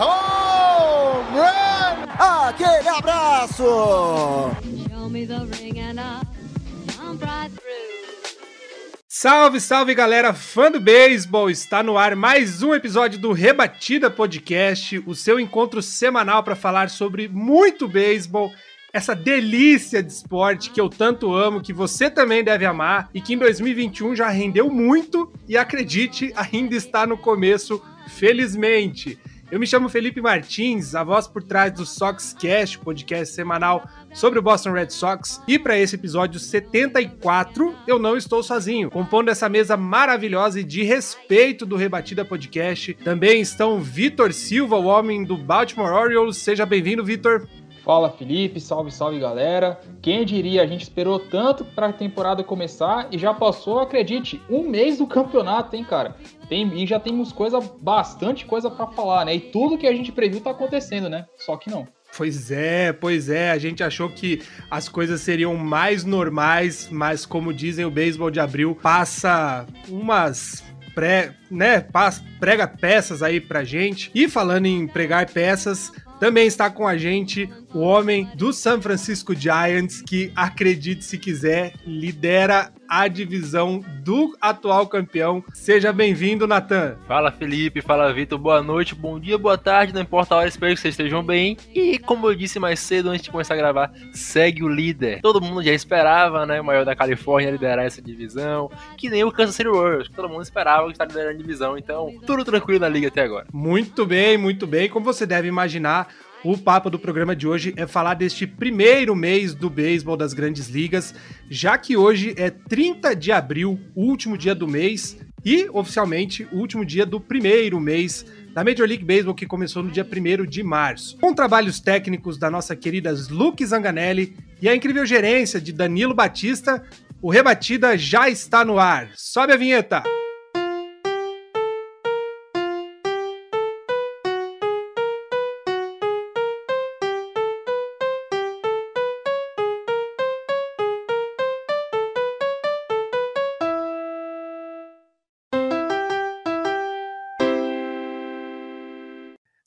Home run! Aquele abraço! Salve, salve galera, fã do beisebol! Está no ar mais um episódio do Rebatida Podcast, o seu encontro semanal para falar sobre muito beisebol, essa delícia de esporte que eu tanto amo, que você também deve amar e que em 2021 já rendeu muito e acredite, ainda está no começo, felizmente. Eu me chamo Felipe Martins, a voz por trás do Sox Cast, podcast semanal sobre o Boston Red Sox. E para esse episódio 74, eu não estou sozinho. Compondo essa mesa maravilhosa e de respeito do Rebatida Podcast, também estão Vitor Silva, o homem do Baltimore Orioles. Seja bem-vindo, Vitor. Fala Felipe, salve, salve galera. Quem diria, a gente esperou tanto para a temporada começar e já passou, acredite, um mês do campeonato, hein, cara? Tem, e já temos coisa, bastante coisa para falar, né? E tudo que a gente previu tá acontecendo, né? Só que não. Pois é, pois é. A gente achou que as coisas seriam mais normais, mas como dizem, o beisebol de abril passa umas pré, né, passa, prega peças aí pra gente. E falando em pregar peças, também está com a gente o homem do San Francisco Giants, que, acredite se quiser, lidera a divisão do atual campeão. Seja bem-vindo, Natan. Fala Felipe, fala Vitor, boa noite, bom dia, boa tarde, não importa a hora, espero que vocês estejam bem. E como eu disse mais cedo antes de começar a gravar, segue o líder. Todo mundo já esperava, né, o maior da Califórnia liderar essa divisão, que nem o Kansas City Royals, todo mundo esperava que estar liderando a divisão, então tudo tranquilo na liga até agora. Muito bem, muito bem. Como você deve imaginar, o papo do programa de hoje é falar deste primeiro mês do beisebol das grandes ligas, já que hoje é 30 de abril, último dia do mês, e oficialmente o último dia do primeiro mês da Major League Baseball, que começou no dia 1 de março. Com trabalhos técnicos da nossa querida Luke Zanganelli e a incrível gerência de Danilo Batista, o Rebatida já está no ar. Sobe a vinheta!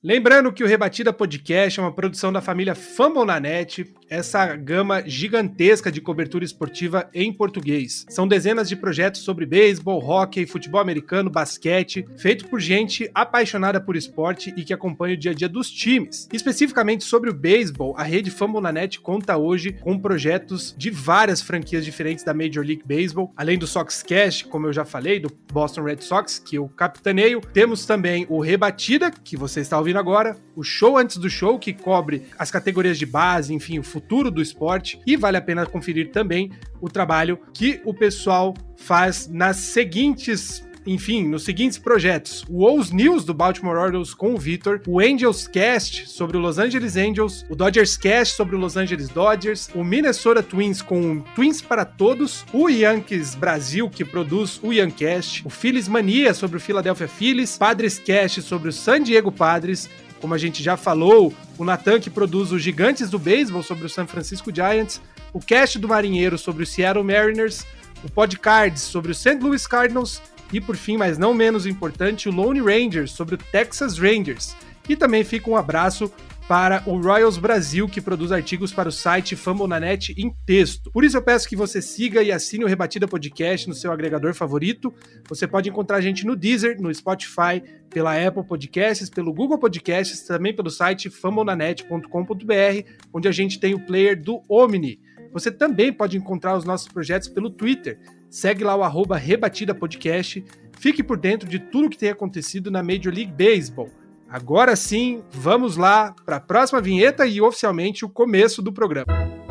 Lembrando que o Rebatida Podcast é uma produção da família Fambonanet, essa gama gigantesca de cobertura esportiva em português. São dezenas de projetos sobre beisebol, hockey, futebol americano, basquete, feito por gente apaixonada por esporte e que acompanha o dia a dia dos times. Especificamente sobre o beisebol, a rede Fambonanet conta hoje com projetos de várias franquias diferentes da Major League Baseball, além do Soxcast, como eu já falei, do Boston Red Sox, que eu capitaneio. Temos também o Rebatida, que você está ouvindo agora, o show antes do show, que cobre as categorias de base, enfim, o futuro do esporte. E vale a pena conferir também o trabalho que o pessoal faz nas seguintes enfim, nos seguintes projetos: o O's News do Baltimore Orioles com o Vitor, o Angels Cast sobre o Los Angeles Angels, o Dodgers Cast sobre o Los Angeles Dodgers, o Minnesota Twins com o Twins para Todos, o Yankees Brasil, que produz o Yancast, o Phillies Mania sobre o Philadelphia Phillies, Padres Cast sobre o San Diego Padres, como a gente já falou, o Natan que produz os Gigantes do Beisebol sobre o San Francisco Giants, o Cast do Marinheiro sobre o Seattle Mariners, o Podcards sobre o St. Louis Cardinals e, por fim, mas não menos importante, o Lone Rangers sobre o Texas Rangers. E também fica um abraço para o Royals Brasil, que produz artigos para o site Fambonanet em texto. Por isso eu peço que você siga e assine o Rebatida Podcast no seu agregador favorito. Você pode encontrar a gente no Deezer, no Spotify, pela Apple Podcasts, pelo Google Podcasts, também pelo site fambonanet.com.br, onde a gente tem o player do Omni. Você também pode encontrar os nossos projetos pelo Twitter. Segue lá o arroba Rebatida Podcast. Fique por dentro de tudo que tem acontecido na Major League Baseball. Agora sim, vamos lá para a próxima vinheta e oficialmente o começo do programa.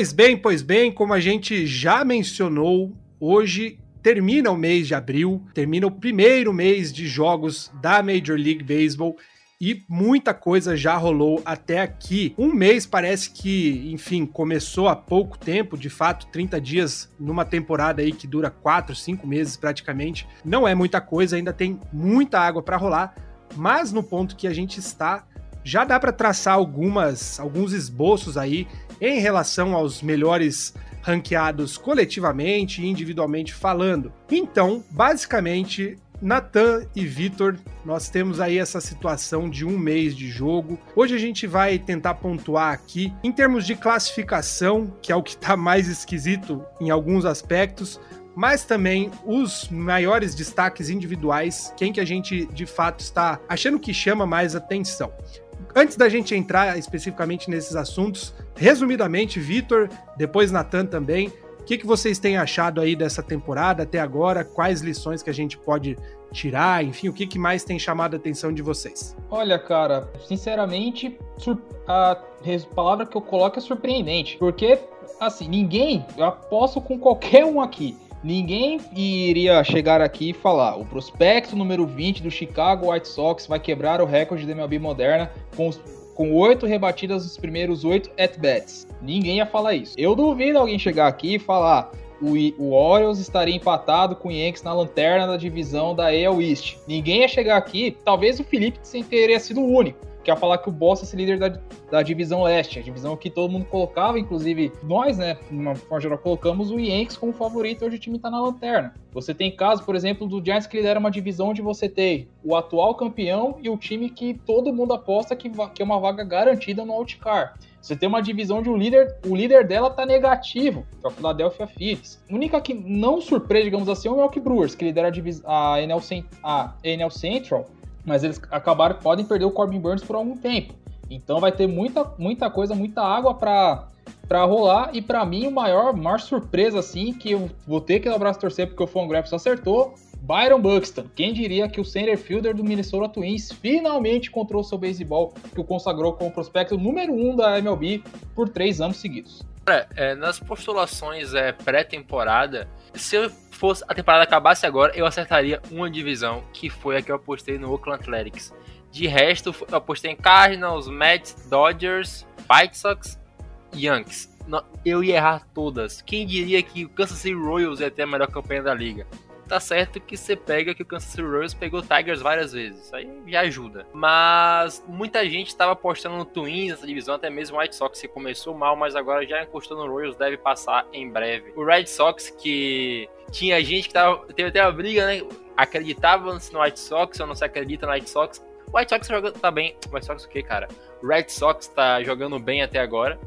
Pois bem, pois bem, como a gente já mencionou, hoje termina o mês de abril, termina o primeiro mês de jogos da Major League Baseball e muita coisa já rolou até aqui. Um mês parece que, enfim, começou há pouco tempo, de fato, 30 dias numa temporada aí que dura 4, 5 meses praticamente. Não é muita coisa, ainda tem muita água para rolar, mas no ponto que a gente está, já dá para traçar algumas alguns esboços aí em relação aos melhores ranqueados coletivamente e individualmente falando. Então, basicamente, Natan e Vitor, nós temos aí essa situação de um mês de jogo. Hoje a gente vai tentar pontuar aqui em termos de classificação, que é o que está mais esquisito em alguns aspectos, mas também os maiores destaques individuais, quem que a gente de fato está achando que chama mais atenção. Antes da gente entrar especificamente nesses assuntos, resumidamente, Vitor, depois Natan também, o que, que vocês têm achado aí dessa temporada até agora? Quais lições que a gente pode tirar? Enfim, o que, que mais tem chamado a atenção de vocês? Olha, cara, sinceramente, a palavra que eu coloco é surpreendente. Porque, assim, ninguém, eu aposto com qualquer um aqui, Ninguém iria chegar aqui e falar: o prospecto número 20 do Chicago White Sox vai quebrar o recorde da MLB moderna com os com oito rebatidas nos primeiros oito at-bats. Ninguém ia falar isso. Eu duvido alguém chegar aqui e falar o, o Orioles estaria empatado com o Yankees na lanterna da divisão da AL East. Ninguém ia chegar aqui, talvez o Felipe teria sido o único que ia falar que o Boston é líder da, da divisão leste, a divisão que todo mundo colocava, inclusive nós, né, de uma forma geral, colocamos o Yankees como favorito, hoje o time tá na lanterna. Você tem caso, por exemplo, do Giants que lidera uma divisão onde você tem o atual campeão e o time que todo mundo aposta que, que é uma vaga garantida no outcar. Você tem uma divisão onde o líder, o líder dela tá negativo, que é o Philadelphia Phillies. A única que não surpreende, digamos assim, é o Milwaukee Brewers, que lidera a, a, NL, a NL Central, mas eles acabaram, podem perder o Corbin Burns por algum tempo. Então vai ter muita, muita coisa, muita água para para rolar. E para mim, o maior, maior surpresa, assim, que eu vou ter que dar o braço torcer porque o Fangraphs acertou, Byron Buxton. Quem diria que o center fielder do Minnesota Twins finalmente encontrou seu beisebol, que o consagrou como prospecto número um da MLB por três anos seguidos. É, nas postulações é, pré-temporada, se eu fosse a temporada acabasse agora, eu acertaria uma divisão, que foi a que eu apostei no Oakland Athletics. De resto, eu apostei em Cardinals, Mets, Dodgers, White Sox, Yankees. Eu ia errar todas. Quem diria que o Kansas City Royals ia ter a melhor campanha da liga? Tá certo que você pega que o Kansas City Royals pegou Tigers várias vezes. Isso aí já ajuda. Mas muita gente estava apostando no Twins nessa divisão, até mesmo o White Sox que começou mal, mas agora já encostou no Royals, deve passar em breve. O Red Sox que tinha gente que tava, teve até uma briga, né? Acreditava no White Sox ou não se acredita no White Sox. O White Sox joga, tá bem. O White Sox o que, cara? O Red Sox tá jogando bem até agora.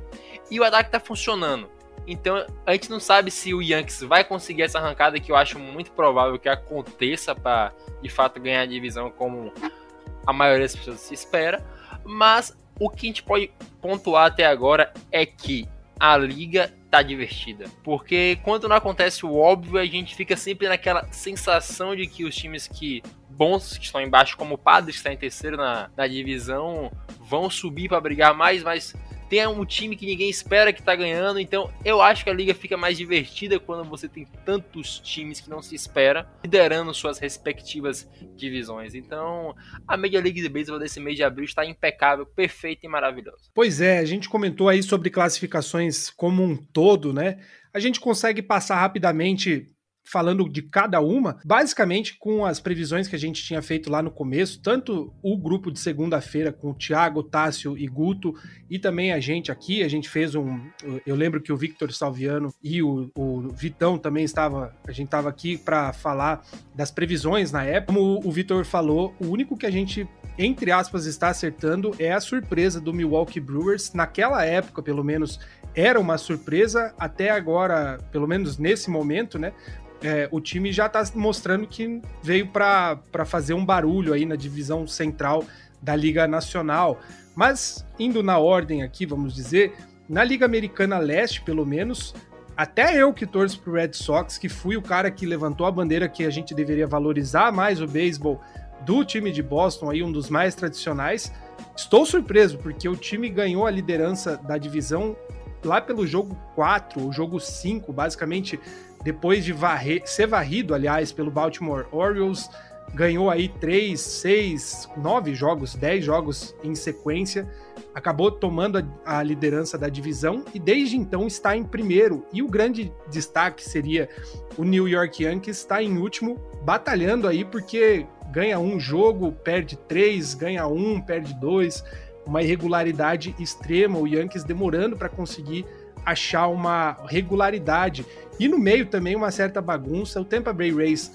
E o ataque tá funcionando. Então a gente não sabe se o Yankees vai conseguir essa arrancada, que eu acho muito provável que aconteça para de fato ganhar a divisão como a maioria das pessoas se espera. Mas o que a gente pode pontuar até agora é que a liga tá divertida. Porque quando não acontece o óbvio, a gente fica sempre naquela sensação de que os times que bons que estão embaixo, como o Padres que está em terceiro na, na divisão, vão subir para brigar mais, mas tem um time que ninguém espera que tá ganhando. Então eu acho que a liga fica mais divertida quando você tem tantos times que não se espera liderando suas respectivas divisões. Então a Major League de Baseball desse mês de abril está impecável, perfeita e maravilhosa. Pois é, a gente comentou aí sobre classificações como um todo, né? A gente consegue passar rapidamente falando de cada uma, basicamente com as previsões que a gente tinha feito lá no começo, tanto o grupo de segunda-feira com o Thiago, Tássio e Guto, e também a gente aqui, a gente fez um. Eu lembro que o Victor Salviano e o, o Vitão também estava. A gente estava aqui para falar das previsões na época. Como o Victor falou, o único que a gente, entre aspas, está acertando é a surpresa do Milwaukee Brewers. Naquela época, pelo menos, era uma surpresa, até agora, pelo menos nesse momento, né? É, o time já está mostrando que veio para fazer um barulho aí na divisão central da Liga Nacional. Mas, indo na ordem aqui, vamos dizer, na Liga Americana Leste, pelo menos, até eu que torço pro Red Sox, que fui o cara que levantou a bandeira que a gente deveria valorizar mais o beisebol do time de Boston, aí um dos mais tradicionais, estou surpreso, porque o time ganhou a liderança da divisão lá pelo jogo 4, ou jogo 5, basicamente, depois de varrer, ser varrido, aliás, pelo Baltimore Orioles, ganhou aí 3, 6, 9 jogos, 10 jogos em sequência, acabou tomando a, a, liderança da divisão e desde então está em primeiro. E o grande destaque seria o New York Yankees está em último, batalhando aí porque ganha um jogo, perde três, ganha um, perde dois, uma irregularidade extrema, o Yankees demorando para conseguir achar uma regularidade. E no meio também uma certa bagunça, o Tampa Bay Rays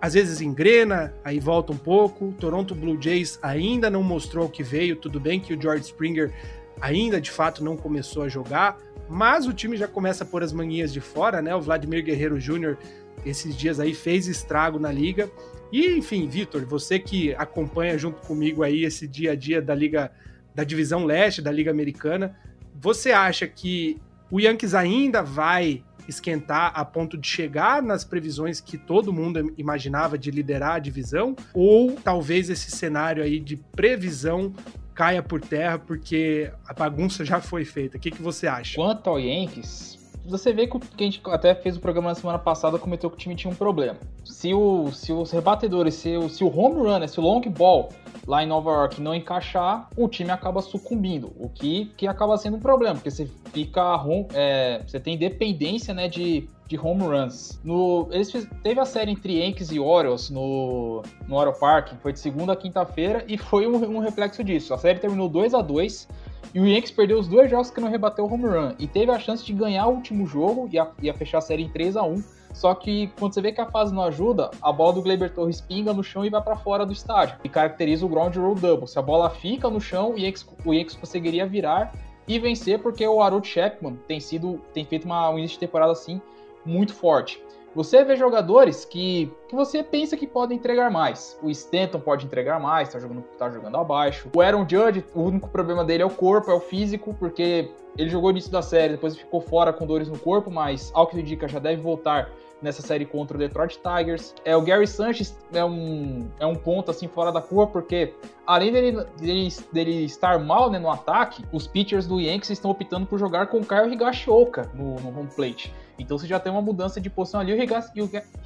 às vezes engrena, aí volta um pouco. Toronto Blue Jays ainda não mostrou o que veio, tudo bem que o George Springer ainda de fato não começou a jogar, mas o time já começa a pôr as manguinhas de fora, né? O Vladimir Guerreiro Jr. esses dias aí fez estrago na liga. E enfim, Vitor, você que acompanha junto comigo aí esse dia a dia da liga da divisão leste da liga americana, você acha que o Yankees ainda vai esquentar a ponto de chegar nas previsões que todo mundo imaginava de liderar a divisão? Ou talvez esse cenário aí de previsão caia por terra porque a bagunça já foi feita? O que, que você acha? Quanto ao Yankees, você vê que a gente até fez o programa na semana passada, comentou que o time tinha um problema. Se, o, se os rebatedores, se o, se o home run, né, se o long ball lá em Nova York não encaixar, o time acaba sucumbindo, o que, que acaba sendo um problema, porque você fica é, você tem dependência né, de, de home runs. No, eles teve a série entre Yankees e Orioles no, no Oro Park, foi de segunda a quinta-feira, e foi um, um reflexo disso. A série terminou 2 a 2 e o Yankees perdeu os dois jogos que não rebateu o home run. E teve a chance de ganhar o último jogo e ia, ia fechar a série em 3 a 1 Só que quando você vê que a fase não ajuda, a bola do Gleyber Torres pinga no chão e vai para fora do estádio. E caracteriza o ground roll double. Se a bola fica no chão, o Yankees, o Yankees conseguiria virar e vencer, porque o Harold Chapman tem sido tem feito uma, um início de temporada assim muito forte. Você vê jogadores que, que você pensa que podem entregar mais. O Stanton pode entregar mais, tá jogando, tá jogando abaixo. O Aaron Judge, o único problema dele é o corpo, é o físico, porque ele jogou início da série, depois ficou fora com dores no corpo, mas ao que indica já deve voltar nessa série contra o Detroit Tigers. É o Gary Sanchez é um, é um ponto assim fora da curva porque além dele, dele, dele estar mal né, no ataque, os pitchers do Yankees estão optando por jogar com o Kyle Higashioka no, no home plate. Então você já tem uma mudança de posição ali. O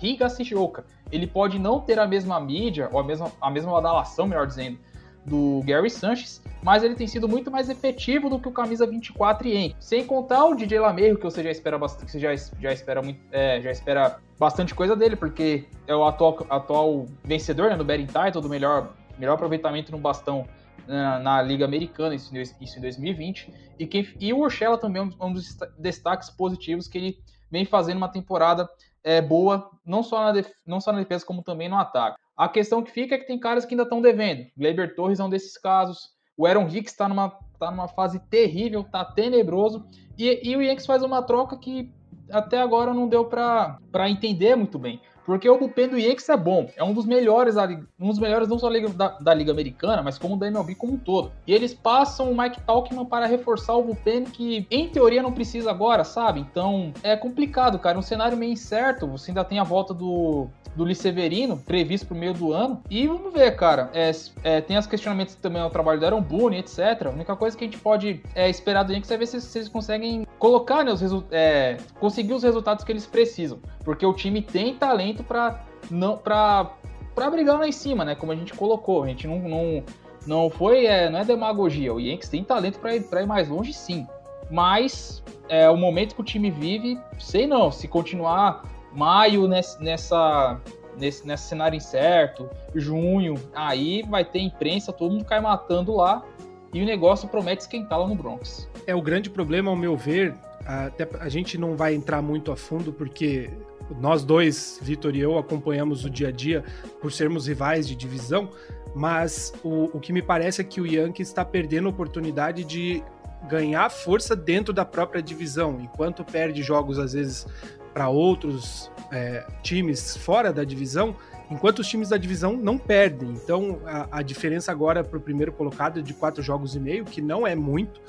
Higashioka, ele pode não ter a mesma mídia, ou a mesma, a mesma badalação, melhor dizendo, do Gary Sanchez, mas ele tem sido muito mais efetivo do que o camisa 24 e em. Sem contar o DJ Lameiro, que você já espera bastante, já, já espera muito, é, já espera bastante coisa dele, porque é o atual, atual vencedor né, no betting title, do melhor, melhor aproveitamento no bastão na, na, Liga Americana, isso, isso em 2020. E, quem, e o Urshela também é um dos destaques positivos que ele vem fazendo uma temporada é, boa, não só, na não só na defesa, como também no ataque. A questão que fica é que tem caras que ainda estão devendo. Gleiber Torres é um desses casos. O Aaron Hicks está numa, tá numa fase terrível, tá tenebroso. E, e o Yankees faz uma troca que até agora não deu para entender muito bem. Porque o bullpen do Yankees é bom, é um dos melhores, um dos melhores não só da da Liga Americana, mas como da MLB como um todo. E eles passam o Mike Talkman para reforçar o bullpen que, em teoria, não precisa agora, sabe? Então, é complicado, cara, um cenário meio incerto. Você ainda tem a volta do, do Liceverino, previsto para o meio do ano. E vamos ver, cara. É, é, tem os questionamentos também ao trabalho do Aaron Boone, etc. A única coisa que a gente pode é, esperar do Yankees é ver se, se eles conseguem colocar, né, os é, conseguir os resultados que eles precisam. Porque o time tem talento para não para brigar lá em cima, né? Como a gente colocou, a gente não não, não foi é, não é demagogia. O Yankees tem talento para ir, ir mais longe, sim. Mas é o momento que o time vive, sei não, se continuar maio nessa, nessa nesse, nesse cenário incerto, junho, aí vai ter imprensa, todo mundo cai matando lá e o negócio promete esquentar lá no Bronx. É o grande problema, ao meu ver, até a gente não vai entrar muito a fundo porque nós dois, Vitor e eu, acompanhamos o dia a dia por sermos rivais de divisão, mas o, o que me parece é que o Yankee está perdendo a oportunidade de ganhar força dentro da própria divisão, enquanto perde jogos às vezes para outros é, times fora da divisão, enquanto os times da divisão não perdem. Então a, a diferença agora para o primeiro colocado é de quatro jogos e meio, que não é muito,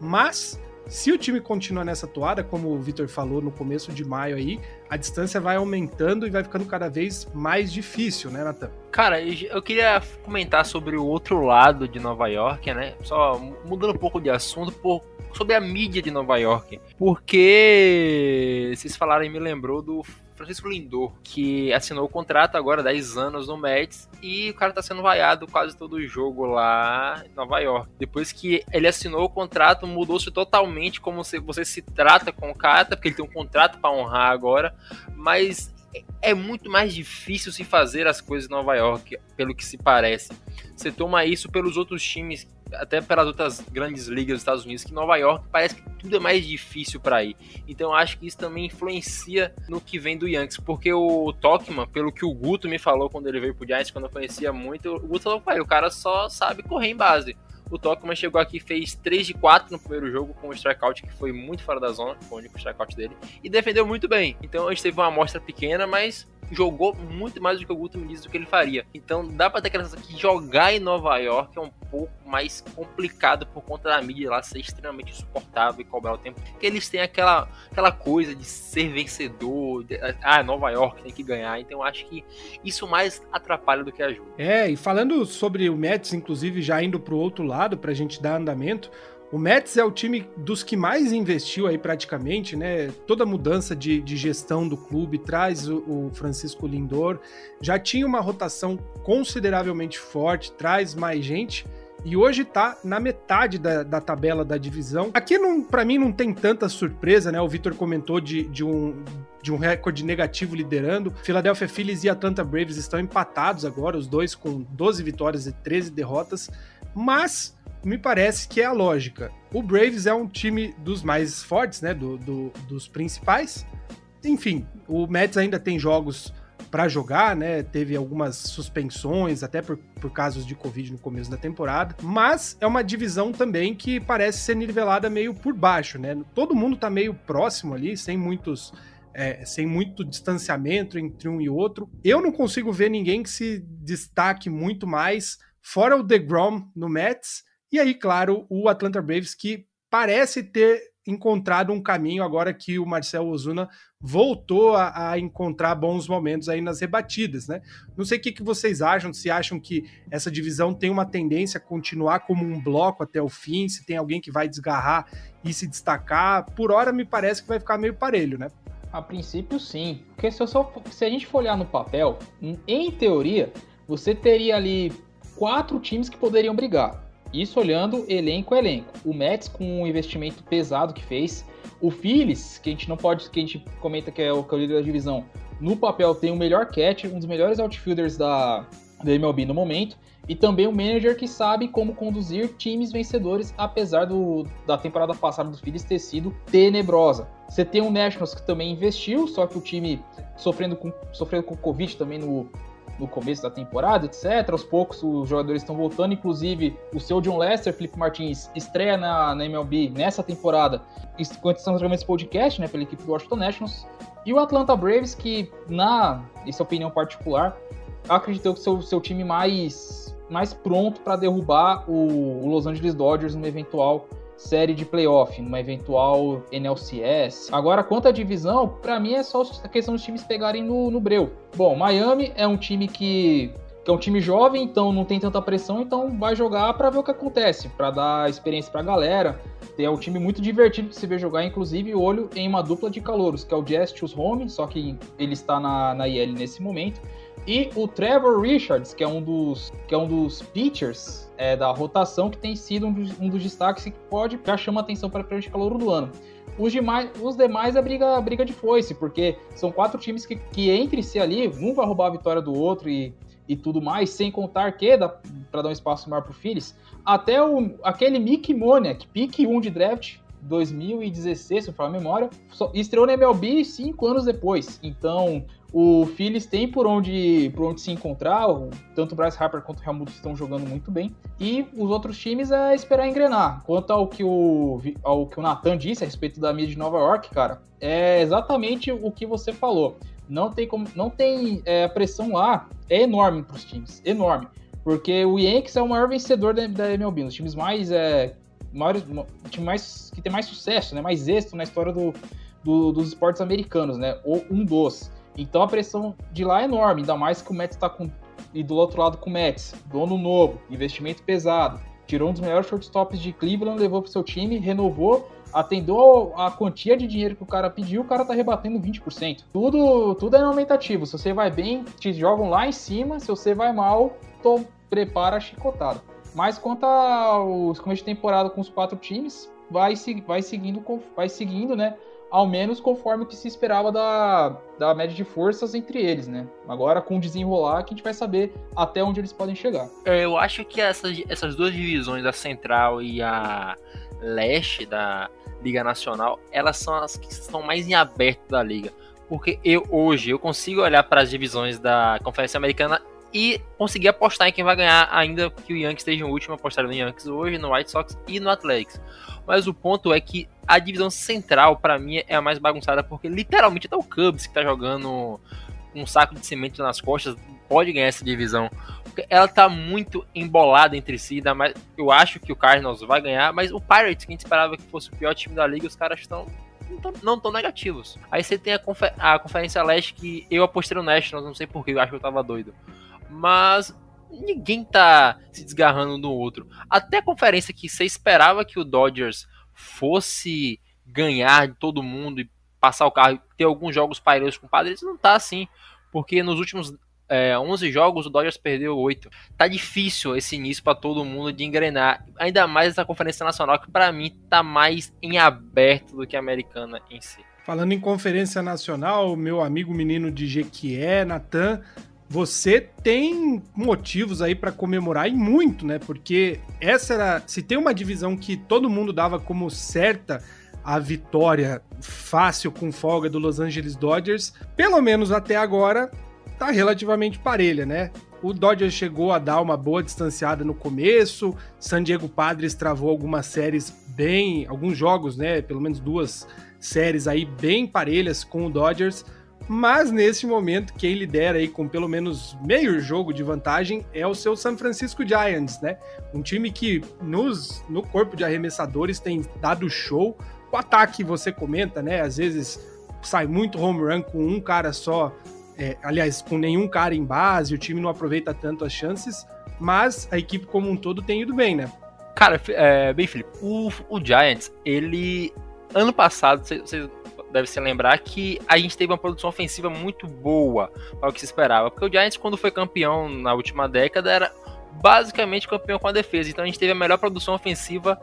mas Se o time continuar nessa toada, como o Vitor falou no começo de maio aí, a distância vai aumentando e vai ficando cada vez mais difícil, né, Natan? Cara, eu queria comentar sobre o outro lado de Nova York, né? Só mudando um pouco de assunto, por, sobre a mídia de Nova York. Porque vocês falaram e me lembrou do Francisco Lindor, que assinou o contrato agora, 10 anos no Mets, e o cara tá sendo vaiado quase todo o jogo lá em Nova York. Depois que ele assinou o contrato, mudou-se totalmente como você se trata com o cara, porque ele tem um contrato para honrar agora, mas é muito mais difícil se fazer as coisas em Nova York, pelo que se parece. Você toma isso pelos outros times até pelas outras grandes ligas dos Estados Unidos, que Nova York parece que tudo é mais difícil para ir. Então acho que isso também influencia no que vem do Yankees, porque o Tokman, pelo que o Guto me falou quando ele veio pro Giants, quando eu conhecia muito, o Guto falou, pai, o cara só sabe correr em base. O Tokman chegou aqui fez 3 de 4 no primeiro jogo com o strikeout, que foi muito fora da zona, foi o único strikeout dele, e defendeu muito bem. Então a gente teve uma amostra pequena, mas jogou muito mais do que o Guto disse do que ele faria. Então dá pra ter aquela sensação que jogar em Nova York é um pouco mais complicado por conta da mídia lá ser extremamente insuportável e cobrar o tempo. Porque eles têm aquela, aquela coisa de ser vencedor, de, ah, Nova York tem que ganhar. Então acho que isso mais atrapalha do que ajuda. É, e falando sobre o Mets, inclusive já indo pro outro lado pra gente dar andamento, o Mets é o time dos que mais investiu aí praticamente, né? Toda mudança de, de gestão do clube traz o, o, Francisco Lindor. Já tinha uma rotação consideravelmente forte, traz mais gente. E hoje tá na metade da, da tabela da divisão. Aqui, para mim, não tem tanta surpresa, né? O Vitor comentou de, de um, de um recorde negativo liderando. Philadelphia Phillies e Atlanta Braves estão empatados agora, os dois com 12 vitórias e 13 derrotas. Mas me parece que é a lógica. O Braves é um time dos mais fortes, né? Do, do, dos principais. Enfim, o Mets ainda tem jogos para jogar, né? Teve algumas suspensões, até por, por casos de Covid no começo da temporada. Mas é uma divisão também que parece ser nivelada meio por baixo, né? Todo mundo tá meio próximo ali, sem muitos. É, sem muito distanciamento entre um e outro. Eu não consigo ver ninguém que se destaque muito mais, fora o DeGrom no Mets e aí, claro, o Atlanta Braves que parece ter encontrado um caminho agora que o Marcel Ozuna voltou a, a, encontrar bons momentos aí nas rebatidas, né? Não sei o que, que vocês acham, se acham que essa divisão tem uma tendência a continuar como um bloco até o fim, se tem alguém que vai desgarrar e se destacar. Por hora me parece que vai ficar meio parelho, né? A princípio sim, porque se, só, se a gente for olhar no papel, em teoria, você teria ali quatro times que poderiam brigar. Isso olhando elenco a elenco. O Mets com um investimento pesado que fez. O Phillies, que a gente não pode, que a gente comenta que é o, que é o líder da divisão, no papel tem o melhor catch, um dos melhores outfielders da, da MLB no momento. E também um manager que sabe como conduzir times vencedores, apesar do, da temporada passada dos Phillies ter sido tenebrosa. Você tem o Nationals que também investiu, só que o time sofrendo com, sofrendo com Covid também no, no começo da temporada, etc. Aos poucos os jogadores estão voltando, inclusive o seu John Lester, Felipe Martins, estreia na, na MLB nessa temporada, quando estamos gravando esse podcast, né, pela equipe do Washington Nationals. E o Atlanta Braves, que, na essa opinião particular, acreditou que seu, seu time mais, mais pronto para derrubar o, o Los Angeles Dodgers no eventual série de playoff, numa eventual NLCS. Agora, quanto à divisão, para mim é só a questão dos times pegarem no, no breu. Bom, Miami é um time que, que, é um time jovem, então não tem tanta pressão, então vai jogar para ver o que acontece, para dar experiência para a galera. É um time muito divertido de se ver jogar, inclusive olho em uma dupla de calouros, que é o Justice Home, só que ele está na, na IL nesse momento, e o Trevor Richards, que é um dos, que é um dos pitchers é, da rotação, que tem sido um dos, um dos destaques que pode já chama atenção para a de calor do ano. Os demais, os demais é briga, briga de foice, porque são quatro times que, que entre si ali, um vai roubar a vitória do outro e, e tudo mais, sem contar que, para dar um espaço maior para o Phillies, até o, aquele Mick Moniak, pique 1 de draft, 2016, se eu falar a memória, estreou na MLB cinco anos depois. Então, o Phillies tem por onde, por onde se encontrar, tanto o Bryce Harper quanto o Helmut estão jogando muito bem, e os outros times é esperar engrenar. Quanto ao que o, ao que o Nathan disse a respeito da mídia de Nova York, cara, é exatamente o que você falou. Não tem como, não tem é, a pressão lá é enorme para os times, enorme, porque o Yankees é o maior vencedor da, da MLB, um dos times mais é, maiores, time mais, que tem mais sucesso, né? Mais êxito na história do, do, dos esportes americanos, né? Ou um dos. Então a pressão de lá é enorme, ainda mais que o Mets está com. E do outro lado com o Mets, dono novo, investimento pesado. Tirou um dos melhores shortstops de Cleveland, levou para o seu time, renovou, atendeu a quantia de dinheiro que o cara pediu, o cara tá rebatendo 20%. Tudo, tudo é aumentativo. Se você vai bem, te jogam lá em cima. Se você vai mal, tô, prepara a chicotada. Mas quanto aos começo de temporada com os quatro times, vai, vai seguindo, vai seguindo, né? Ao menos conforme o que se esperava da, da média de forças entre eles, né? Agora, com o desenrolar, que a gente vai saber até onde eles podem chegar. É, eu acho que essas, essas duas divisões, a Central e a Leste da Liga Nacional, elas são as que estão mais em aberto da liga. Porque eu hoje eu consigo olhar para as divisões da Conferência Americana e conseguir apostar em quem vai ganhar, ainda que o Yankees esteja em último, apostar no Yankees hoje, no White Sox e no Athletics. Mas o ponto é que a divisão central, para mim, é a mais bagunçada, porque literalmente até o Cubs, que tá jogando um saco de cimento nas costas, pode ganhar essa divisão. Porque ela tá muito embolada entre si, mais, eu acho que o Cardinals vai ganhar, mas o Pirates, que a gente esperava que fosse o pior time da liga, os caras estão não tão negativos. Aí você tem a, confer a Conferência Leste que eu apostei no Nationals, não sei porquê, eu acho que eu tava doido mas ninguém tá se desgarrando um do outro. Até a conferência que você esperava que o Dodgers fosse ganhar de todo mundo e passar o carro ter alguns jogos parelhos com o Padres, não tá assim. Porque nos últimos é, 11 jogos o Dodgers perdeu 8. Tá difícil esse início para todo mundo de engrenar. Ainda mais essa conferência nacional que para mim tá mais em aberto do que a americana em si. Falando em conferência nacional, meu amigo menino de Jequié, Natan, você tem motivos aí para comemorar e muito, né? Porque essa era, se tem uma divisão que todo mundo dava como certa a vitória fácil com folga do Los Angeles Dodgers, pelo menos até agora tá relativamente parelha, né? O Dodgers chegou a dar uma boa distanciada no começo, San Diego Padres travou algumas séries bem, alguns jogos, né? Pelo menos duas séries aí bem parelhas com o Dodgers mas nesse momento, quem lidera aí com pelo menos meio jogo de vantagem é o seu San Francisco Giants, né? Um time que nos, no corpo de arremessadores tem dado show. O ataque você comenta, né? Às vezes sai muito home run com um cara só, é, aliás, com nenhum cara em base, o time não aproveita tanto as chances, mas a equipe como um todo tem ido bem, né? Cara, é, bem, Felipe, o, o Giants, ele. Ano passado, vocês deve se lembrar que a gente teve uma produção ofensiva muito boa para o que se esperava. Porque o Giants, quando foi campeão na última década, era basicamente campeão com a defesa. Então a gente teve a melhor produção ofensiva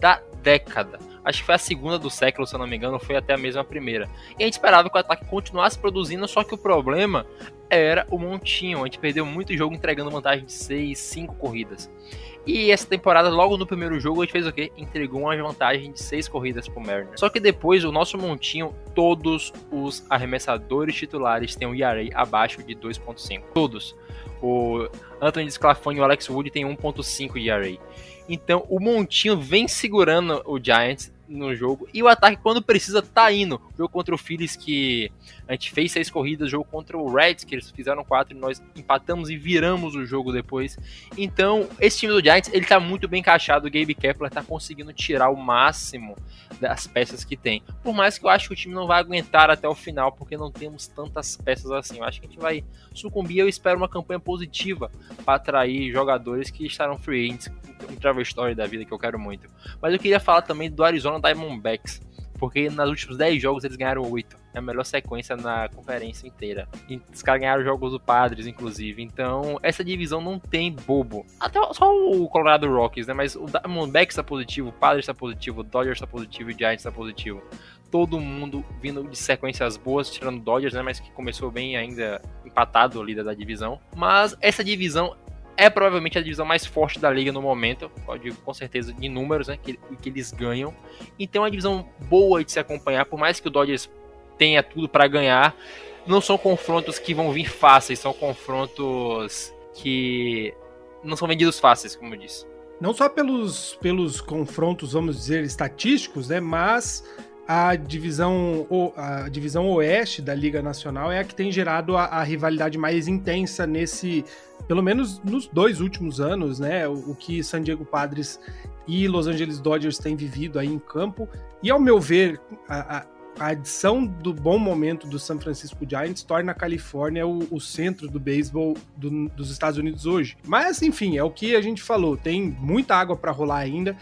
da década. Acho que foi a segunda do século, se eu não me engano, foi até a mesma primeira. E a gente esperava que o ataque continuasse produzindo, só que o problema era o montinho. A gente perdeu muito jogo entregando vantagem de 6, 5 corridas. E essa temporada, logo no primeiro jogo, a gente fez o quê? Entregou uma vantagem de 6 corridas pro Mariners. Só que depois, o nosso montinho, todos os arremessadores titulares têm um ERA abaixo de 2.5. Todos. O Anthony Sclafani e o Alex Wood têm 1.5 de ERA. Então, o montinho vem segurando o Giants no jogo. E o ataque, quando precisa, tá indo. O jogo contra o Phillies, que a gente fez seis corridas. Jogo contra o Reds, que eles fizeram quatro. E nós empatamos e viramos o jogo depois. Então, esse time do Giants, ele tá muito bem encaixado. O Gabe Kepler tá conseguindo tirar o máximo das peças que tem. Por mais que eu acho que o time não vai aguentar até o final, porque não temos tantas peças assim. Eu acho que a gente vai sucumbir. Eu espero uma campanha positiva para atrair jogadores que estarão free agents. Um Travel Story da vida que eu quero muito. Mas eu queria falar também do Arizona Diamondbacks, porque nos últimos 10 jogos eles ganharam 8. É a melhor sequência na conferência inteira. E os caras ganharam jogos do Padres, inclusive. Então, essa divisão não tem bobo. Até só o Colorado Rockies, né? Mas o Diamondbacks está positivo, o Padres está positivo, o Dodgers está positivo e o Giants está positivo. Todo mundo vindo de sequências boas, tirando o Dodgers, né? Mas que começou bem ainda empatado o líder da divisão. Mas essa divisão é provavelmente a divisão mais forte da liga no momento, pode com certeza de números, né, que, que eles ganham. Então é uma divisão boa de se acompanhar, por mais que o Dodgers tenha tudo para ganhar, não são confrontos que vão vir fáceis, são confrontos que não são vendidos fáceis, como eu disse. Não só pelos, pelos confrontos, vamos dizer, estatísticos, né, mas a divisão, a divisão oeste da Liga Nacional é a que tem gerado a, a rivalidade mais intensa nesse, pelo menos nos dois últimos anos, né? O, o, que San Diego Padres e Los Angeles Dodgers têm vivido aí em campo. E ao meu ver, a, a, a adição do bom momento do San Francisco Giants torna a Califórnia o, o centro do beisebol do, dos Estados Unidos hoje. Mas, enfim, é o que a gente falou. Tem muita água para rolar ainda.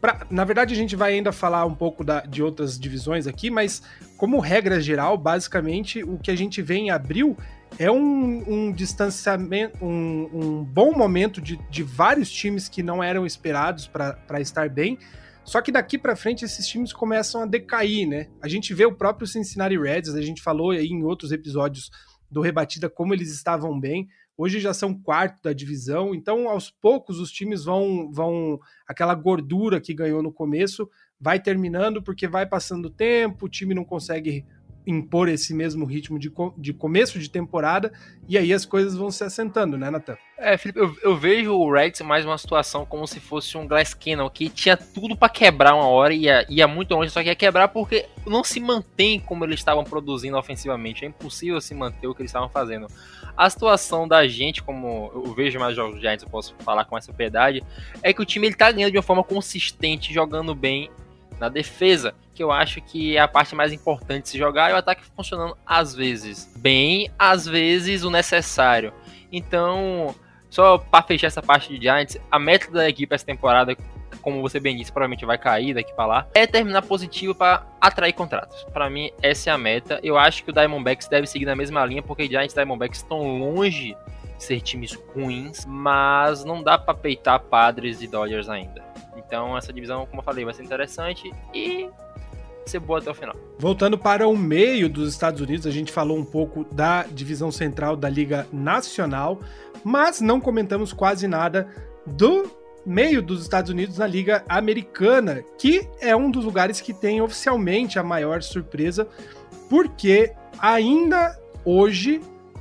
Pra, na verdade, a gente vai ainda falar um pouco da, de outras divisões aqui, mas como regra geral, basicamente, o que a gente vê em abril é um, um distanciamento, um, um, bom momento de, de, vários times que não eram esperados para estar bem. Só que daqui para frente esses times começam a decair, né? A gente vê o próprio Cincinnati Reds, a gente falou aí em outros episódios do Rebatida como eles estavam bem. Hoje já são quarto da divisão, então aos poucos os times vão vão aquela gordura que ganhou no começo vai terminando porque vai passando tempo, o time não consegue impor esse mesmo ritmo de, de começo de temporada, e aí as coisas vão se assentando, né, Natan? É, Felipe, eu, eu, vejo o Reds mais uma situação como se fosse um Glass Cannon, que tinha tudo para quebrar uma hora e ia, ia, muito longe, só que ia quebrar porque não se mantém como eles estavam produzindo ofensivamente. É impossível se manter o que eles estavam fazendo. A situação da gente, como eu vejo mais jogos de Giants, eu posso falar com essa piedade, é que o time ele tá ganhando de uma forma consistente, jogando bem na defesa, que eu acho que é a parte mais importante de se jogar, e o ataque funcionando às vezes bem, às vezes o necessário. Então, só para fechar essa parte de Giants, a meta da equipe essa temporada, como você bem disse, provavelmente vai cair daqui para lá, é terminar positivo para atrair contratos. Para mim, essa é a meta. Eu acho que o Diamondbacks deve seguir na mesma linha, porque Giants e Diamondbacks estão longe de ser times ruins, mas não dá para peitar Padres e Dodgers ainda. Então essa divisão, como eu falei, vai ser interessante e ser boa até o final. Voltando para o meio dos Estados Unidos, a gente falou um pouco da divisão central da Liga Nacional, mas não comentamos quase nada do meio dos Estados Unidos na Liga Americana, que é um dos lugares que tem oficialmente a maior surpresa, porque ainda hoje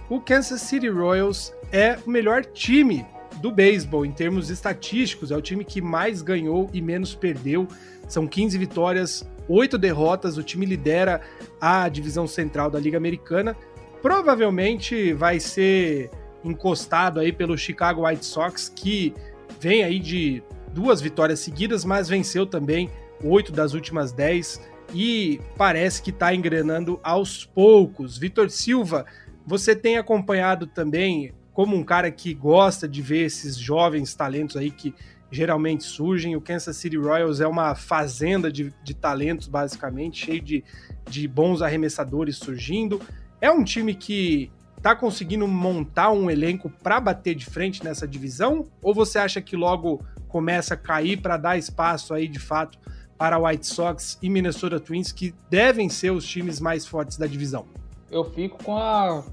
o Kansas City Royals é o melhor time do beisebol, em termos estatísticos, é o time que mais ganhou e menos perdeu. São 15 vitórias, 8 derrotas. O time lidera a divisão central da Liga Americana. Provavelmente vai ser encostado aí pelo Chicago White Sox, que vem aí de duas vitórias seguidas, mas venceu também oito das últimas dez e parece que está engrenando aos poucos. Vitor Silva, você tem acompanhado também como um cara que gosta de ver esses jovens talentos aí que geralmente surgem. O Kansas City Royals é uma fazenda de, de talentos, basicamente, cheio de, de bons arremessadores surgindo. É um time que tá conseguindo montar um elenco para bater de frente nessa divisão? Ou você acha que logo começa a cair para dar espaço aí de fato para White Sox e Minnesota Twins, que devem ser os times mais fortes da divisão? Eu fico com a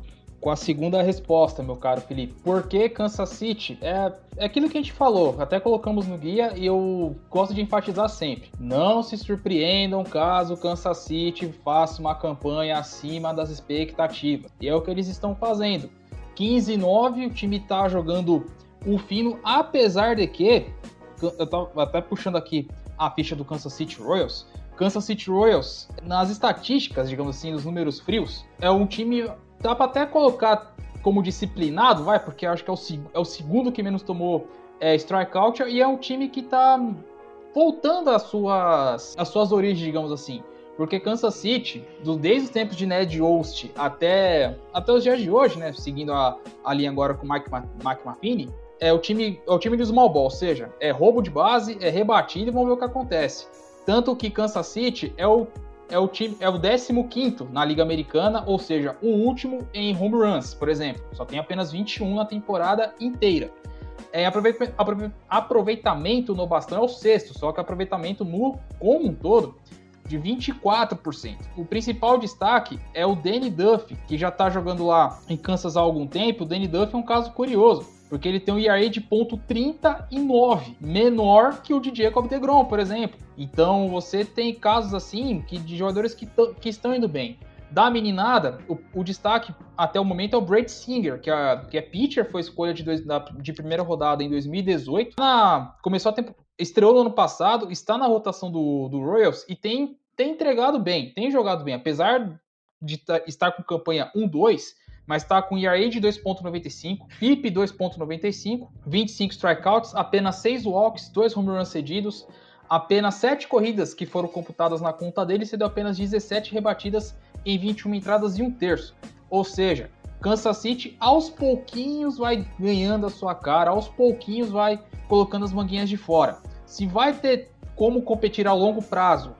com a segunda resposta, meu caro Felipe. Por que Kansas City? É, é aquilo que a gente falou, até colocamos no guia e eu gosto de enfatizar sempre. Não se surpreendam caso Kansas City faça uma campanha acima das expectativas. E é o que eles estão fazendo. 15-9, o time tá jogando o fino, apesar de que, eu tava até puxando aqui a ficha do Kansas City Royals, Kansas City Royals, nas estatísticas, digamos assim, nos números frios, é um time dá para até colocar como disciplinado, vai, porque acho que é o, é o segundo que menos tomou é, strikeout e é um time que tá voltando às suas, às suas origens, digamos assim. Porque Kansas City, do, desde os tempos de Ned Ost até, até os dias de hoje, né, seguindo a, a linha agora com Mike, Mike Maffini, é o time é o time de small ball, ou seja, é roubo de base, é rebatido e vamos ver o que acontece. Tanto que Kansas City é o é o time é o 15 na Liga Americana, ou seja, o último em home runs, por exemplo. Só tem apenas 21 na temporada inteira. É, aproveitamento no bastão é o sexto, só que aproveitamento no como um todo de 24%. O principal destaque é o Danny Duff, que já está jogando lá em Kansas há algum tempo. O Danny Duff é um caso curioso porque ele tem um ERA de ponto 39, menor que o de Jacob DeGrom, por exemplo. Então você tem casos assim que de jogadores que, que estão indo bem. Da meninada, o, o, destaque até o momento é o Brad Singer, que é, que é pitcher, foi escolha de, dois, da, de primeira rodada em 2018. Na, começou a tempo, estreou no ano passado, está na rotação do, do Royals e tem tem entregado bem, tem jogado bem, apesar de estar com campanha 1-2, mas está com ERA de 2.95, FIP 2.95, 25 strikeouts, apenas 6 walks, 2 home runs cedidos, apenas 7 corridas que foram computadas na conta dele, sendo apenas 17 rebatidas em 21 entradas e um terço. Ou seja, Kansas City aos pouquinhos vai ganhando a sua cara, aos pouquinhos vai colocando as manguinhas de fora. Se vai ter como competir a longo prazo,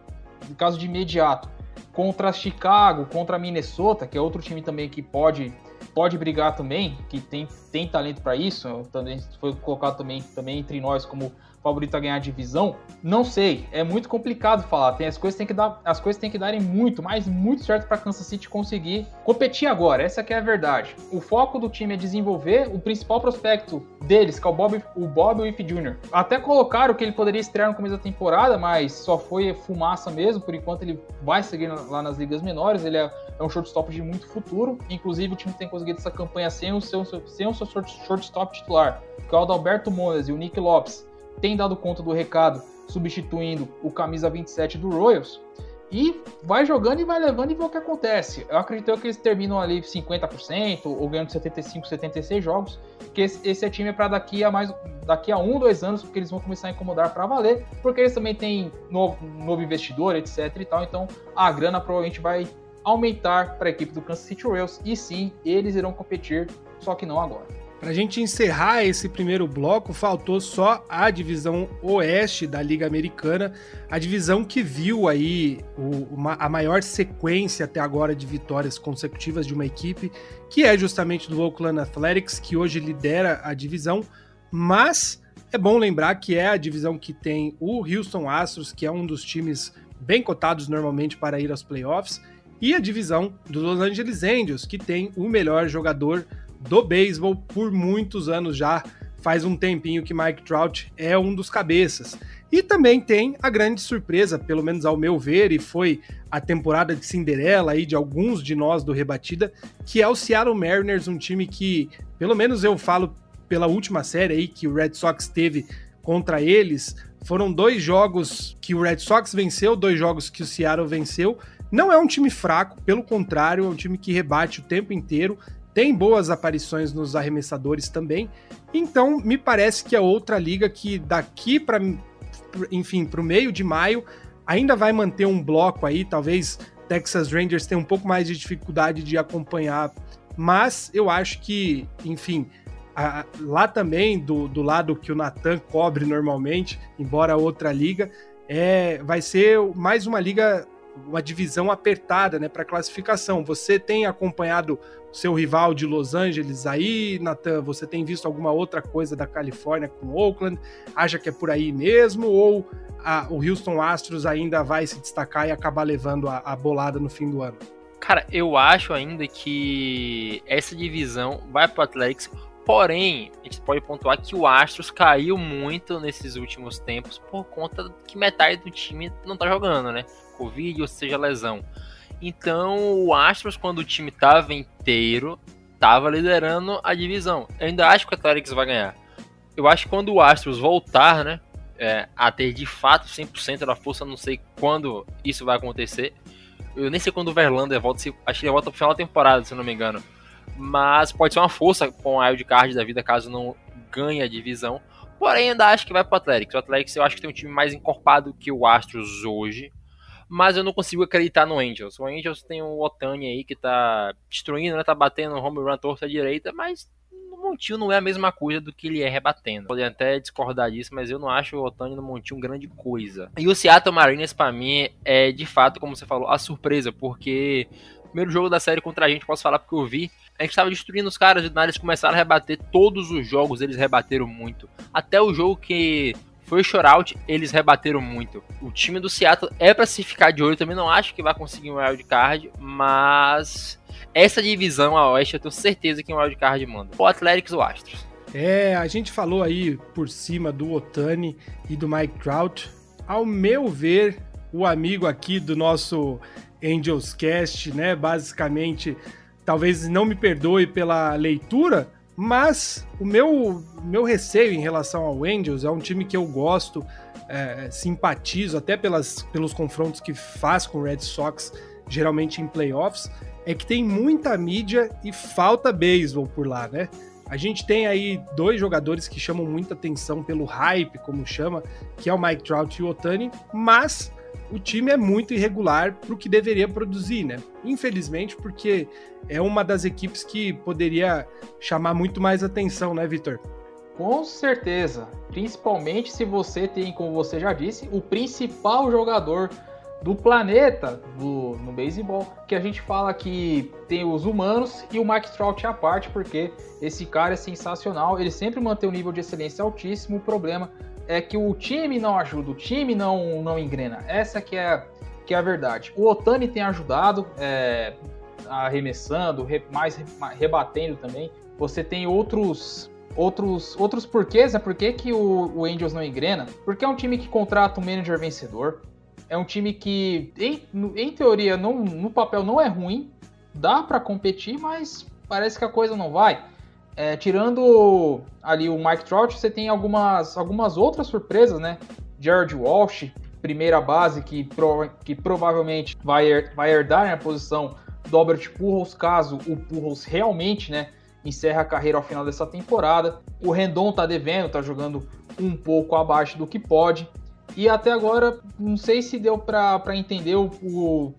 no caso de imediato, contra Chicago, contra Minnesota, que é outro time também que pode pode brigar também, que tem, tem talento para isso, também foi colocado também, também entre nós como favorito a ganhar a divisão? Não sei, é muito complicado falar. Tem as coisas têm que dar, as coisas têm que darem muito, mas muito certo para Kansas City conseguir competir agora. Essa que é a verdade. O foco do time é desenvolver o principal prospecto deles, que é o Bob, o Bob Wiff Jr. Até colocaram que ele poderia estrear no começo da temporada, mas só foi fumaça mesmo. Por enquanto ele vai seguir lá nas ligas menores. Ele é, é um shortstop de muito futuro. Inclusive o time tem conseguido essa campanha sem o seu, sem o seu shortstop titular, que é o Adalberto Monas e o Nick Lopes tem dado conta do recado, substituindo o camisa 27 do Royals. E vai jogando e vai levando e vê o que acontece. Eu acredito que eles terminam ali 50% ou ganhando 75, 76 jogos. Que esse, esse é time é para daqui a mais daqui a um, dois anos, porque eles vão começar a incomodar para valer, porque eles também têm novo, novo investidor, etc e tal. Então a grana provavelmente vai aumentar para a equipe do Kansas City Royals e sim, eles irão competir, só que não agora. Para a gente encerrar esse primeiro bloco, faltou só a divisão oeste da Liga Americana, a divisão que viu aí o, uma, a maior sequência até agora de vitórias consecutivas de uma equipe, que é justamente do Oakland Athletics, que hoje lidera a divisão, mas é bom lembrar que é a divisão que tem o Houston Astros, que é um dos times bem cotados normalmente para ir aos playoffs, e a divisão dos Los Angeles Angels, que tem o melhor jogador do beisebol por muitos anos já. Faz um tempinho que Mike Trout é um dos cabeças. E também tem a grande surpresa, pelo menos ao meu ver, e foi a temporada de Cinderela aí de alguns de nós do Rebatida, que é o Seattle Mariners, um time que, pelo menos eu falo pela última série aí que o Red Sox teve contra eles, foram dois jogos que o Red Sox venceu, dois jogos que o Seattle venceu. Não é um time fraco, pelo contrário, é um time que rebate o tempo inteiro, tem boas aparições nos arremessadores também. Então, me parece que é outra liga que daqui para enfim, para o meio de maio ainda vai manter um bloco aí, talvez Texas Rangers tenha um pouco mais de dificuldade de acompanhar, mas eu acho que, enfim, a, lá também, do, do lado que o Natan cobre normalmente, embora outra liga, é, vai ser mais uma liga uma divisão apertada, né, para classificação. Você tem acompanhado seu rival de Los Angeles aí, Nathan? Você tem visto alguma outra coisa da Califórnia com Oakland? Acha que é por aí mesmo ou a, o Houston Astros ainda vai se destacar e acabar levando a, a bolada no fim do ano? Cara, eu acho ainda que essa divisão vai para o Athletics. Porém, a gente pode pontuar que o Astros caiu muito nesses últimos tempos por conta que metade do time não tá jogando, né? Covid ou seja lesão. Então, o Astros, quando o time tava inteiro, tava liderando a divisão. Eu ainda acho que o Athletics vai ganhar. Eu acho que quando o Astros voltar, né, é, a ter de fato 100% da força, não sei quando isso vai acontecer. Eu nem sei quando o Verlander volta, se, acho que ele volta pro final da temporada, se não me engano. Mas pode ser uma força com a Card da vida caso não ganhe a divisão. Porém, ainda acho que vai pro Athletics. O Athletics eu acho que tem um time mais encorpado que o Astros hoje mas eu não consigo acreditar no Angels. O Angels tem o Otani aí que tá destruindo, né? Tá batendo home run torta direita, mas no Montinho não é a mesma coisa do que ele é rebatendo. Podem até discordar disso, mas eu não acho o Otani no Montinho grande coisa. E o Seattle Mariners, para mim, é de fato, como você falou, a surpresa, porque primeiro jogo da série contra a gente, posso falar porque eu vi, a gente estava destruindo os caras, e eles começaram a rebater todos os jogos, eles rebateram muito. Até o jogo que foi o shootout, eles rebateram muito. O time do Seattle é para se ficar de olho, também não acho que vai conseguir um wild card, mas essa divisão a oeste eu tenho certeza que um wild card manda. O Athletics ou Astros. É, a gente falou aí por cima do Otani e do Mike Trout. Ao meu ver, o amigo aqui do nosso Angels Cast, né, basicamente, talvez não me perdoe pela leitura, Mas o meu, meu receio em relação ao Angels é um time que eu gosto, é, simpatizo até pelas, pelos confrontos que faz com o Red Sox, geralmente em playoffs, é que tem muita mídia e falta beisebol por lá, né? A gente tem aí dois jogadores que chamam muita atenção pelo hype, como chama, que é o Mike Trout e o Otani, mas o time é muito irregular para o que deveria produzir, né? Infelizmente, porque é uma das equipes que poderia chamar muito mais atenção, né, Vitor? Com certeza. Principalmente se você tem, como você já disse, o principal jogador do planeta do, no beisebol, que a gente fala que tem os humanos e o Mike Trout à parte, porque esse cara é sensacional, ele sempre mantém um nível de excelência altíssimo, o problema é que o time não ajuda, o time não, não engrena, essa que é, que é a verdade. O Otani tem ajudado, é, arremessando, re, mais rebatendo também, você tem outros outros, outros porquês, é por que o, o Angels não engrena? Porque é um time que contrata um manager vencedor, é um time que, em, em teoria, não, no papel não é ruim, dá para competir, mas parece que a coisa não vai. É, tirando ali o Mike Trout, você tem algumas, algumas outras surpresas, né? Jared Walsh, primeira base, que, pro, que provavelmente vai, vai herdar né, a posição do Albert Pujols, caso o Pujols realmente né, encerre a carreira ao final dessa temporada. O Rendon tá devendo, tá jogando um pouco abaixo do que pode. E até agora, não sei se deu para entender o, o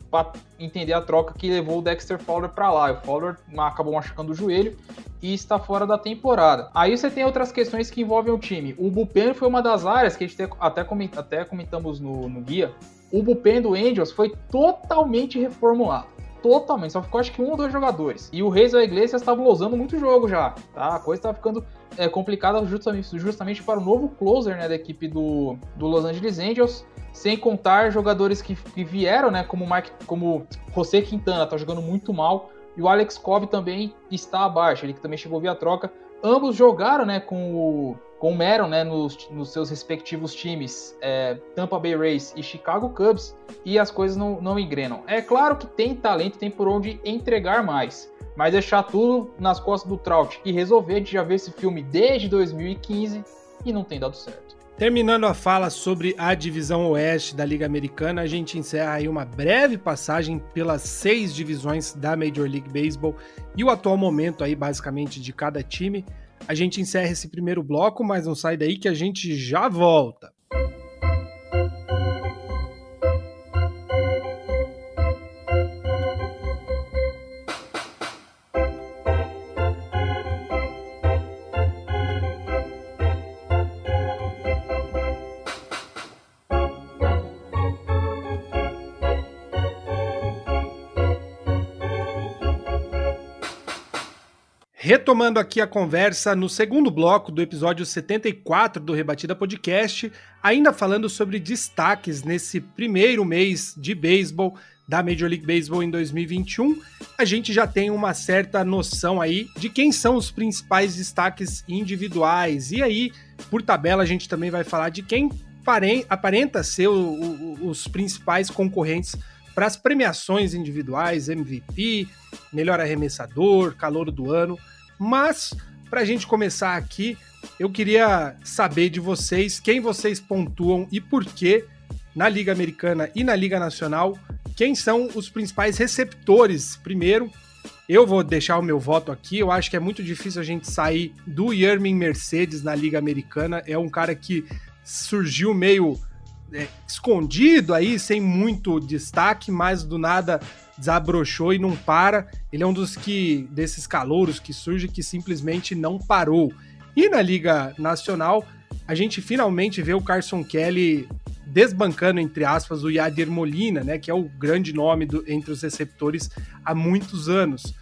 entender a troca que levou o Dexter Fowler para lá. O Fowler acabou machucando o joelho e está fora da temporada. Aí você tem outras questões que envolvem o time. O bullpen foi uma das áreas que a gente até, coment, até comentamos no, no guia. O bullpen do Angels foi totalmente reformulado totalmente. Só ficou acho que um ou dois jogadores. E o Reis e a Iglesias estavam usando muito jogo já, tá? A coisa estava ficando é, complicada justamente, justamente para o novo closer né, da equipe do, do Los Angeles Angels. Sem contar jogadores que, que vieram, né? Como, Mike, como José Quintana, tá jogando muito mal. E o Alex Cobb também está abaixo, ele que também chegou via troca. Ambos jogaram né, com o com o Meron né, nos, nos seus respectivos times, é, Tampa Bay Rays e Chicago Cubs, e as coisas não, não engrenam. É claro que tem talento, tem por onde entregar mais, mas deixar tudo nas costas do Trout e resolver, a gente já vê esse filme desde 2015 e não tem dado certo. Terminando a fala sobre a divisão oeste da Liga Americana, a gente encerra aí uma breve passagem pelas seis divisões da Major League Baseball e o atual momento aí basicamente de cada time. A gente encerra esse primeiro bloco, mas não sai daí que a gente já volta. Retomando aqui a conversa no segundo bloco do episódio 74 do Rebatida Podcast, ainda falando sobre destaques nesse primeiro mês de beisebol da Major League Baseball em 2021, a gente já tem uma certa noção aí de quem são os principais destaques individuais. E aí, por tabela, a gente também vai falar de quem aparenta ser o, o, os principais concorrentes para as premiações individuais, MVP, melhor arremessador, calor do ano. Mas, para a gente começar aqui, eu queria saber de vocês quem vocês pontuam e por que na Liga Americana e na Liga Nacional, quem são os principais receptores. Primeiro, eu vou deixar o meu voto aqui. Eu acho que é muito difícil a gente sair do Yermin Mercedes na Liga Americana. É um cara que surgiu meio é, escondido aí, sem muito destaque, mas do nada desabrochou e não para. Ele é um dos que desses calouros que surge que simplesmente não parou. E na Liga Nacional, a gente finalmente vê o Carson Kelly desbancando, entre aspas, o Yadir Molina, né, que é o grande nome do, entre os receptores há muitos anos.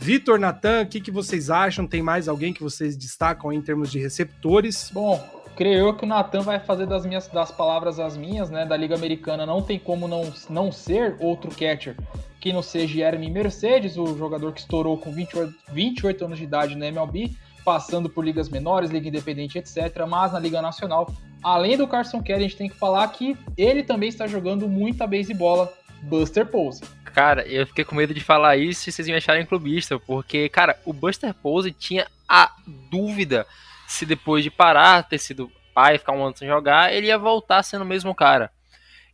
Vitor, Natan, o que, que vocês acham? Tem mais alguém que vocês destacam em termos de receptores? Bom, creio eu que o Natan vai fazer das minhas das palavras as minhas, né? Da Liga Americana não tem como não, não ser outro catcher que não seja Jeremy Mercedes, o jogador que estourou com 28, 28 anos de idade na MLB, passando por ligas menores, liga independente, etc. Mas na Liga Nacional, além do Carson Kelly, a gente tem que falar que ele também está jogando muita beisebola, Buster Posey. Cara, eu fiquei com medo de falar isso e vocês me acharem clubista, porque, cara, o Buster Posey tinha a dúvida se depois de parar, ter sido pai, ficar um ano sem jogar, ele ia voltar sendo o mesmo cara.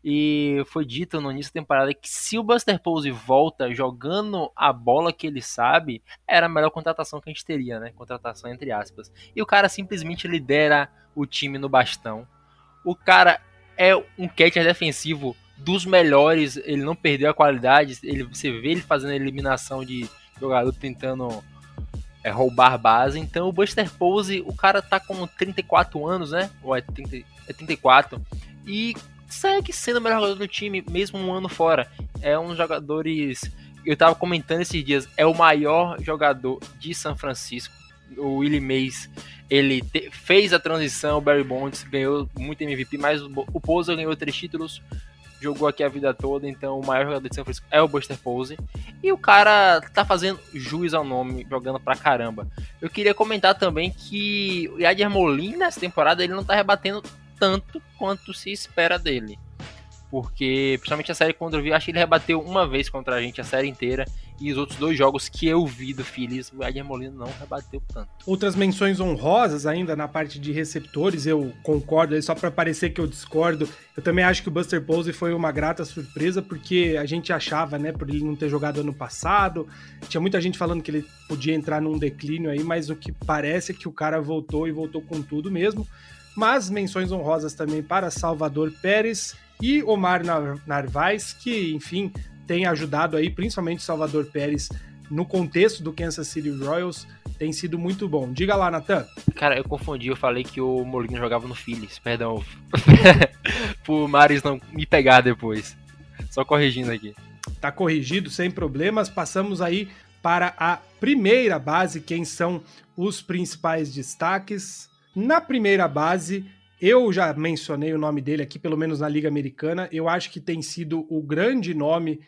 E foi dito no início da temporada que se o Buster Pose volta jogando a bola que ele sabe, era a melhor contratação que a gente teria, né? Contratação entre aspas. E o cara simplesmente lidera o time no bastão. O cara é um catcher defensivo dos melhores, ele não perdeu a qualidade, ele, você vê ele fazendo eliminação de jogador tentando é, roubar base. Então o Buster Pose, o cara tá com 34 anos, né? Ou é, 30, é 34. E segue sendo o melhor jogador do time, mesmo um ano fora. É um dos jogadores. Eu tava comentando esses dias, é o maior jogador de São Francisco. O Willie Mays, ele te, fez a transição, o Barry Bonds ganhou muito MVP, mas o, o ganhou três títulos, jogou aqui a vida toda, então o maior jogador de São Francisco é o Buster Pose. E o cara tá fazendo juiz ao nome, jogando pra caramba. Eu queria comentar também que o Yadier Molina, nessa temporada, ele não tá rebatendo tanto quanto se espera dele. Porque, principalmente a série contra o Vi, acho que ele rebateu uma vez contra a gente a série inteira. E os outros dois jogos que eu vi do Phillies, o Edgar Molina não rebateu tanto. Outras menções honrosas ainda na parte de receptores, eu concordo, só para parecer que eu discordo. Eu também acho que o Buster Posey foi uma grata surpresa, porque a gente achava, né, por ele não ter jogado ano passado, tinha muita gente falando que ele podia entrar num declínio aí, mas o que parece é que o cara voltou e voltou com tudo mesmo mas menções honrosas também para Salvador Pérez e Omar Narvaez, que, enfim, tem ajudado aí, principalmente Salvador Pérez, no contexto do Kansas City Royals, tem sido muito bom. Diga lá, Natan. Cara, eu confundi, eu falei que o Molina jogava no Phillies, perdão. Pro Maris não me pegar depois. Só corrigindo aqui. Tá corrigido, sem problemas. Passamos aí para a primeira base, quem são os principais destaques. Na primeira base, eu já mencionei o nome dele aqui, pelo menos na Liga Americana. Eu acho que tem sido o grande nome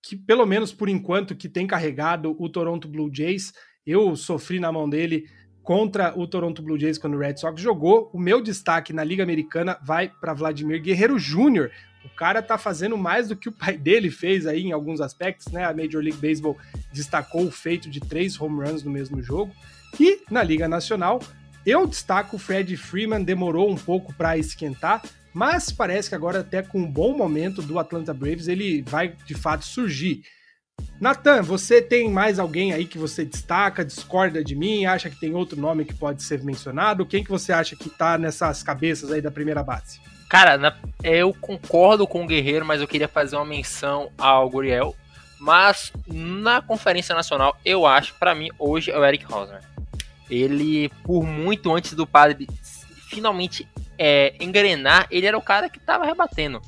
que, pelo menos por enquanto, que tem carregado o Toronto Blue Jays. Eu sofri na mão dele contra o Toronto Blue Jays quando o Red Sox jogou. O meu destaque na Liga Americana vai para Vladimir Guerreiro Jr. O cara tá fazendo mais do que o pai dele fez aí em alguns aspectos, né? A Major League Baseball destacou o feito de três home runs no mesmo jogo. E na Liga Nacional, eu destaco o Fred Freeman, demorou um pouco para esquentar, mas parece que agora, até com um bom momento do Atlanta Braves, ele vai de fato surgir. Nathan, você tem mais alguém aí que você destaca, discorda de mim, acha que tem outro nome que pode ser mencionado? Quem que você acha que tá nessas cabeças aí da primeira base? Cara, na, eu concordo com o Guerreiro, mas eu queria fazer uma menção ao Guriel. Mas na Conferência Nacional, eu acho, para mim, hoje é o Eric Hosmer ele, por muito antes do padre finalmente é, engrenar, ele era o cara que tava rebatendo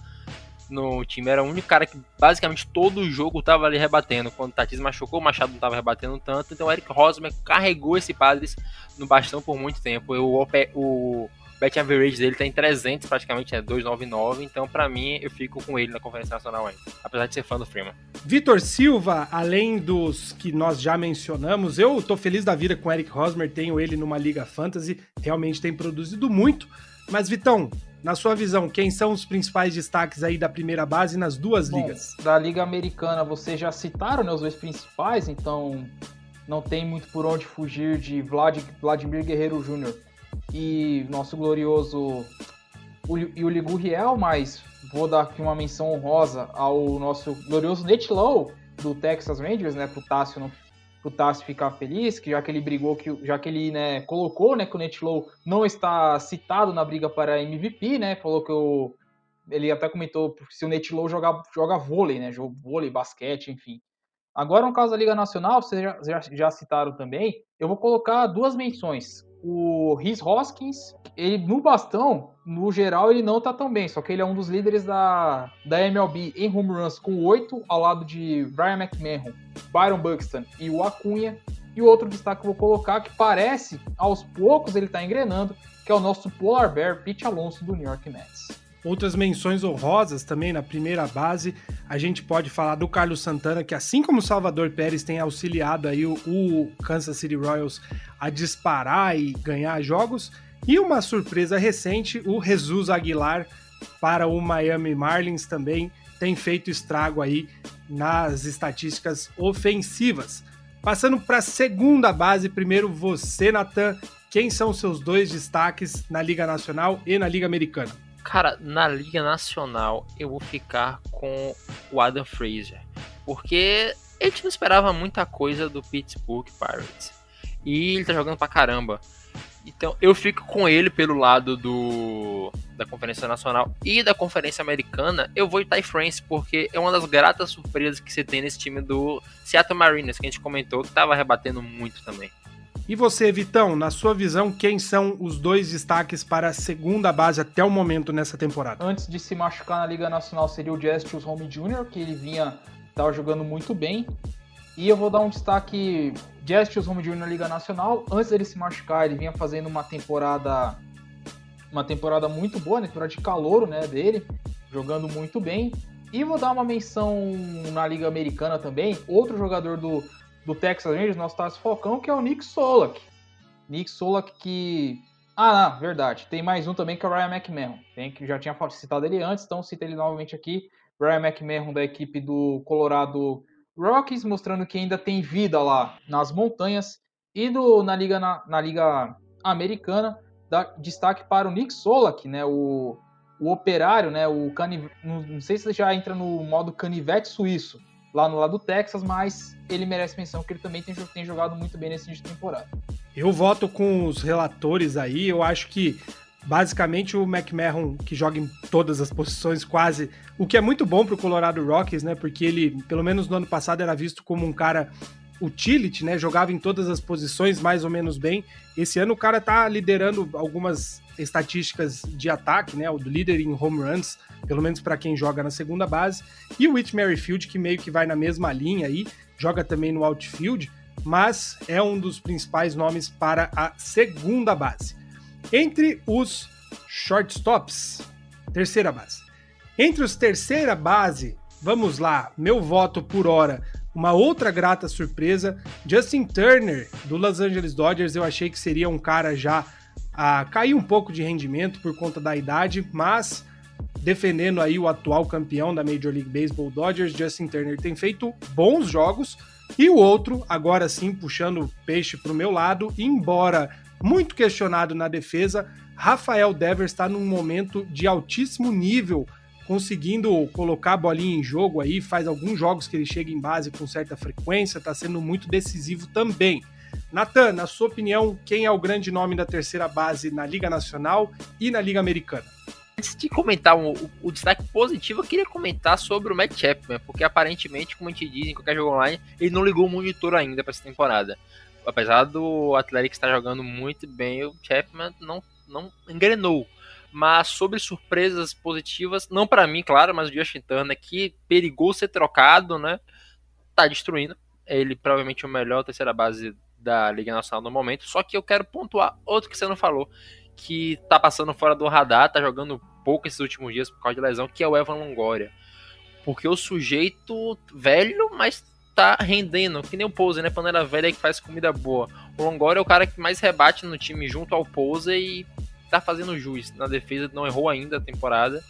no time. Era o único cara que basicamente todo o jogo tava ali rebatendo. Quando o Tatis machucou, o Machado não tava rebatendo tanto. Então o Eric Rosmer carregou esse Padres no bastão por muito tempo. O, o, bet average dele tá em 300, praticamente é 299, então para mim eu fico com ele na Conferência Nacional ainda, apesar de ser fã do Freeman. Vitor Silva, além dos que nós já mencionamos, eu tô feliz da vida com o Eric Rosmer, tenho ele numa Liga Fantasy, realmente tem produzido muito, mas Vitão, na sua visão, quem são os principais destaques aí da primeira base nas duas Bom, ligas? Da Liga Americana, vocês já citaram né, os dois principais, então não tem muito por onde fugir de Vlad, Vladimir Guerreiro Jr e nosso glorioso Yuli Gurriel, mas vou dar aqui uma menção honrosa ao nosso glorioso Nate Lowe do Texas Rangers, né, pro Tássio não pro Tássio ficar feliz, que já que ele brigou, que, já que ele né, colocou né, que o Nate Lowe não está citado na briga para MVP, né, falou que o, ele até comentou se o Nate Lowe joga, joga vôlei, né, joga vôlei, basquete, enfim. Agora, no caso da Liga Nacional, vocês já, já, já citaram também, eu vou colocar duas menções o Rhys Hoskins, ele no bastão, no geral, ele não tá tão bem, só que ele é um dos líderes da, da MLB em home runs com 8, ao lado de Brian McMahon, Byron Buxton e o Acunha. E o outro destaque que eu vou colocar, que parece, aos poucos, ele tá engrenando, que é o nosso Polar Bear, Pete Alonso, do New York Mets. Outras menções honrosas também na primeira base, a gente pode falar do Carlos Santana, que assim como o Salvador Pérez tem auxiliado aí o, o Kansas City Royals a disparar e ganhar jogos, e uma surpresa recente, o Jesus Aguilar para o Miami Marlins também tem feito estrago aí nas estatísticas ofensivas. Passando para a segunda base, primeiro você, Natan. Quem são seus dois destaques na Liga Nacional e na Liga Americana? Cara, na Liga Nacional eu vou ficar com o Adam Fraser. Porque a gente não esperava muita coisa do Pittsburgh Pirates. E ele tá jogando pra caramba. Então eu fico com ele pelo lado do da Conferência Nacional e da Conferência Americana. Eu vou em Ty France, porque é uma das gratas surpresas que você tem nesse time do Seattle Mariners, que a gente comentou, que tava rebatendo muito também. E você, Vitão, na sua visão, quem são os dois destaques para a segunda base até o momento nessa temporada? Antes de se machucar na Liga Nacional seria o Justice Home Jr., que ele vinha tava jogando muito bem. E eu vou dar um destaque Justice Home Jr. na Liga Nacional. Antes dele se machucar, ele vinha fazendo uma temporada uma temporada muito boa, né? temporada de calor, né, dele, jogando muito bem. E vou dar uma menção na Liga Americana também, outro jogador do do Texas Rangers, nosso Tarso Falcão, que é o Nick Solak. Nick Solak que. Ah, não, verdade. Tem mais um também que é o Ryan McMahon. Tem que já tinha citado ele antes, então cita ele novamente aqui. Ryan McMahon da equipe do Colorado Rockies, mostrando que ainda tem vida lá nas montanhas. E do, na, Liga, na, na Liga Americana, destaque para o Nick Solak, né? O, o operário, né? O caniv... não sei se já entra no modo canivete suíço lá no lado do Texas, mas ele merece menção que ele também tem, tem jogado muito bem nesse início de temporada. Eu voto com os relatores aí, eu acho que basicamente o McMahon que joga em todas as posições quase, o que é muito bom para o Colorado Rockies, né? Porque ele, pelo menos no ano passado, era visto como um cara utility, né? Jogava em todas as posições mais ou menos bem. Esse ano o cara tá liderando algumas estatísticas de ataque, né? O líder em home runs, pelo menos para quem joga na segunda base. E o Whit Merrifield, que meio que vai na mesma linha aí, joga também no outfield, mas é um dos principais nomes para a segunda base. Entre os shortstops, terceira base. Entre os terceira base, vamos lá, meu voto por hora uma outra grata surpresa, Justin Turner, do Los Angeles Dodgers, eu achei que seria um cara já a cair um pouco de rendimento por conta da idade, mas defendendo aí o atual campeão da Major League Baseball Dodgers, Justin Turner tem feito bons jogos, e o outro, agora sim puxando o peixe para o meu lado, embora muito questionado na defesa, Rafael Devers está num momento de altíssimo nível conseguindo colocar a bolinha em jogo aí, faz alguns jogos que ele chega em base com certa frequência, está sendo muito decisivo também. Natan, na sua opinião, quem é o grande nome da terceira base na Liga Nacional e na Liga Americana? Antes de comentar o, o, destaque positivo, eu queria comentar sobre o Matt Chapman, porque aparentemente, como a gente diz em qualquer jogo online, ele não ligou o monitor ainda para essa temporada. Apesar do Atlético estar jogando muito bem, o Chapman não, não engrenou. Mas sobre surpresas positivas, não para mim, claro, mas o Justin Turner que perigou ser trocado, né? Tá destruindo. Ele provavelmente é o melhor terceira base da Liga Nacional no momento. Só que eu quero pontuar outro que você não falou, que tá passando fora do radar, tá jogando pouco esses últimos dias por causa de lesão, que é o Evan Longoria. Porque o sujeito velho, mas tá rendendo, que nem o Pose, né? Panela velha que faz comida boa. O Longoria é o cara que mais rebate no time junto ao Pose e tá fazendo juiz. Na defesa não errou ainda a temporada.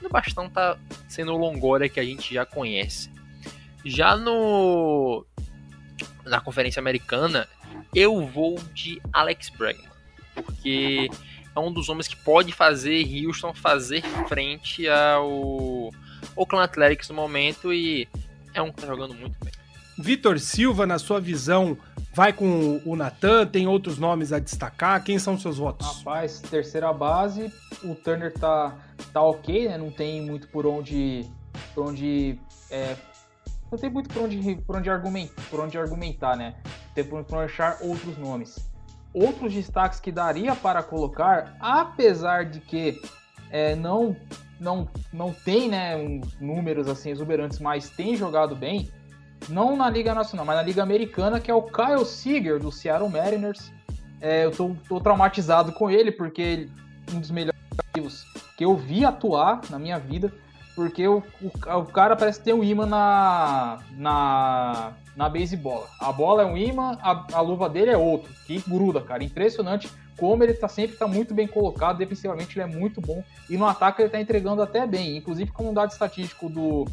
No bastão tá sendo o Longoria que a gente já conhece. Já no na conferência americana, eu vou de Alex Bregman, porque é um dos homens que pode fazer Houston fazer frente ao Oakland Athletics no momento e é um que tá jogando muito bem. Vitor Silva, na sua visão, vai com o Natan? Tem outros nomes a destacar? Quem são seus votos? Rapaz, terceira base, o Turner tá, tá ok, né? Não tem muito por onde. Por onde. É, não tem muito por onde, por onde, argumentar, por onde argumentar, né? Tem por onde achar outros nomes. Outros destaques que daria para colocar, apesar de que é, não, não, não tem né, números assim exuberantes, mas tem jogado bem, não na Liga Nacional, mas na Liga Americana, que é o Kyle Seager, do Seattle Mariners. É, eu tô, tô, traumatizado com ele, porque ele, um dos melhores que eu vi atuar na minha vida, porque o, o, o cara parece ter um imã na, na, na baseball. A bola é um imã, a, a luva dele é outro, que gruda, cara. Impressionante como ele tá sempre tá muito bem colocado, defensivamente ele é muito bom, e no ataque ele tá entregando até bem. Inclusive, como um dado estatístico do,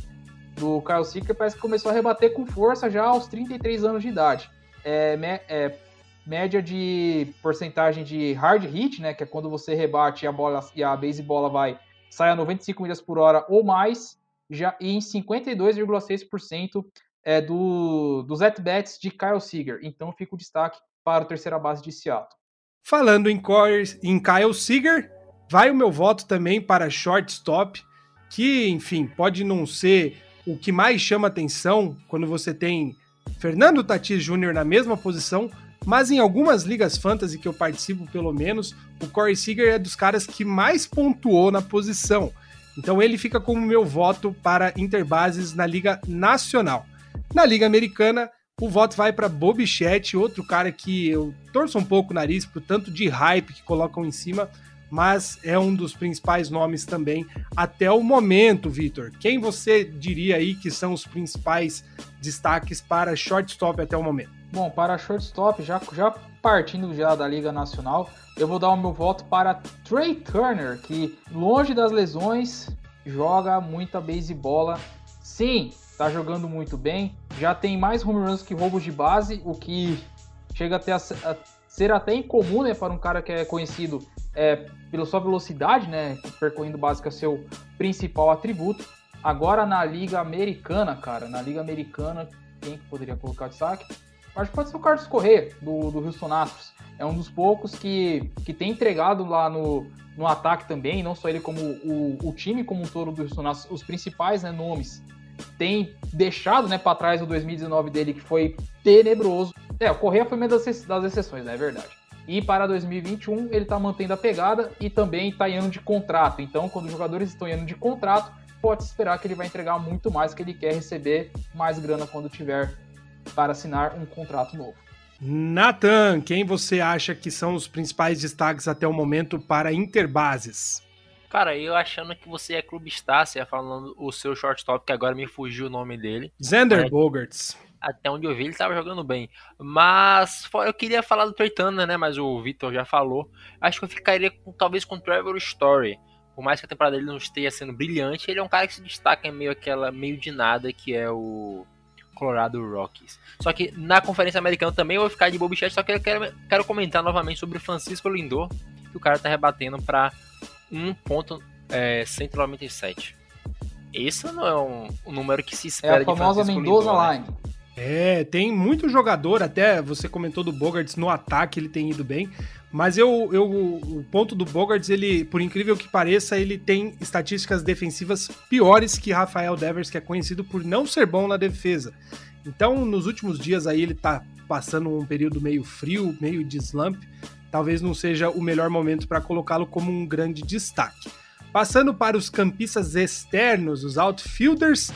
do Kyle Seeker parece que começou a rebater com força já aos 33 anos de idade. é, é, média de porcentagem de hard hit, né? Que é quando você rebate e a bola e a base bola vai sai a 95 milhas por hora ou mais, já e em 52,6% é do, dos at-bats de Kyle Seager. Então fica o destaque para o terceira base de Seattle. Falando em, em Kyle Seager, vai o meu voto também para shortstop, que, enfim, pode não ser o que mais chama atenção quando você tem Fernando Tatis Jr. na mesma posição, mas em algumas ligas fantasy que eu participo, pelo menos, o Corey Seager é dos caras que mais pontuou na posição. Então ele fica como meu voto para interbases na Liga Nacional. Na Liga Americana, o voto vai para Bobichette, outro cara que eu torço um pouco o nariz por tanto de hype que colocam em cima, mas é um dos principais nomes também até o momento, Vitor. Quem você diria aí que são os principais destaques para shortstop até o momento? Bom, para shortstop, já, já partindo já da Liga Nacional, eu vou dar o meu voto para Trey Turner, que longe das lesões, joga muita basebola. Sim, tá jogando muito bem. Já tem mais home runs que roubos de base, o que chega até a, a ser até incomum, né, para um cara que é conhecido é, pela sua velocidade, né, percorrendo é seu principal atributo. Agora na Liga Americana, cara, na Liga Americana, quem que poderia colocar destaque? Acho que pode ser o Carlos Corrêa, do, do Houston Astros. É um dos poucos que, que tem entregado lá no, no ataque também, não só ele como o, o time como um todo do Houston Astros, os principais né, nomes tem deixado né, para trás o 2019 dele, que foi tenebroso. É, o Correia foi uma das, das exceções, né, é verdade. E para 2021 ele está mantendo a pegada e também está em ano de contrato. Então, quando os jogadores estão em ano de contrato, pode esperar que ele vai entregar muito mais, que ele quer receber mais grana quando tiver para assinar um contrato novo. Nathan, quem você acha que são os principais destaques até o momento para Interbases? Cara, eu achando que você é clubista, você ia falando o seu shortstop, que agora me fugiu o nome dele. Xander É. Bogarts. Até onde eu vi, ele tava jogando bem. Mas eu queria falar do Turner, né? Mas o Vitor já falou. Acho que eu ficaria com, talvez com o Trevor Story. Por mais que a temporada dele não esteja sendo brilhante, ele é um cara que se destaca em meio aquela meio de nada que é o Colorado Rockies. Só que na Conferência Americana também eu vou ficar de bobichete, só que eu quero, quero comentar novamente sobre o Francisco Lindor, que o cara tá rebatendo para 1.197. Esse não é um, um número que se É espera a de famosa Francisco Mendoza Lindor, né? É, tem muito jogador, até você comentou do Bogarts no ataque, ele tem ido bem. Mas eu, eu, o ponto do Bogarts, ele, por incrível que pareça, ele tem estatísticas defensivas piores que Rafael Devers, que é conhecido por não ser bom na defesa. Então, nos últimos dias aí, ele tá passando um período meio frio, meio de slump. Talvez não seja o melhor momento para colocá-lo como um grande destaque. Passando para os campistas externos, os outfielders,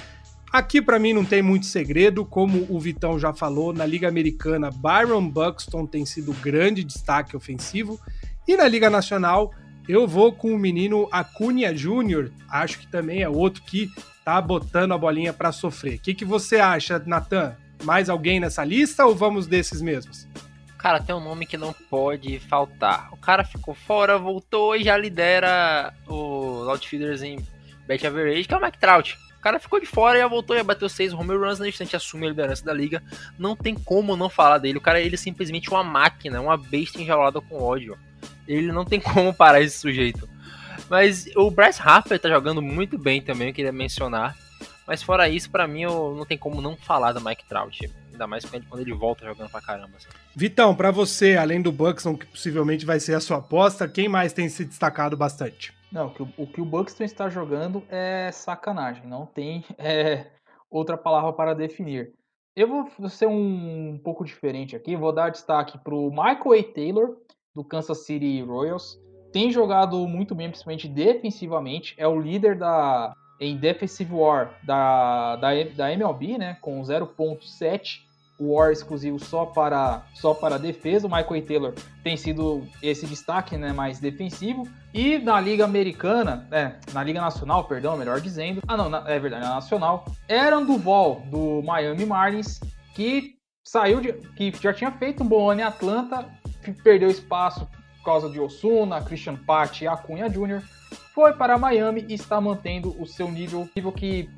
Aqui para mim não tem muito segredo, como o Vitão já falou, na Liga Americana, Byron Buxton tem sido grande destaque ofensivo, e na Liga Nacional eu vou com o menino Acunha Júnior, acho que também é outro que tá botando a bolinha para sofrer. O que, que você acha, Natan? Mais alguém nessa lista ou vamos desses mesmos? Cara, tem um nome que não pode faltar. O cara ficou fora, voltou e já lidera os outfielders em bet average, que é o Mike Trout. Cara ficou de fora e já voltou e bateu seis home runs na instante, assume a liderança da liga. Não tem como não falar dele. O cara, ele é simplesmente uma máquina, uma besta enjaulada com ódio. Ele não tem como parar esse sujeito. Mas o Bryce Harper tá jogando muito bem também, eu queria mencionar. Mas fora isso, pra mim, eu não tem como não falar do Mike Trout. Ainda mais quando ele volta jogando pra caramba. assim. Vitão, para você, além do Buxton, que possivelmente vai ser a sua aposta, quem mais tem se destacado bastante? Não, o que o, Buxton está jogando é sacanagem. Não tem é, outra palavra para definir. Eu vou ser um, pouco diferente aqui. Vou dar destaque para o Michael A. Taylor, do Kansas City Royals. Tem jogado muito bem, principalmente defensivamente. É o líder da, em Defensive War da, da, da MLB, né? Com 0.7 War exclusivo só para só para defesa. O Michael. Taylor tem sido esse destaque, né, mais defensivo. E na Liga Americana, é, na Liga Nacional, perdão, melhor dizendo. Ah, não, na, é verdade, na Nacional. Aaron Duval do Miami Marlins, que saiu de que já tinha feito um bom ano em Atlanta, perdeu espaço por causa de Osuna, Christian Patti e Acunha Jr. Foi para Miami e está mantendo o seu nível, nível que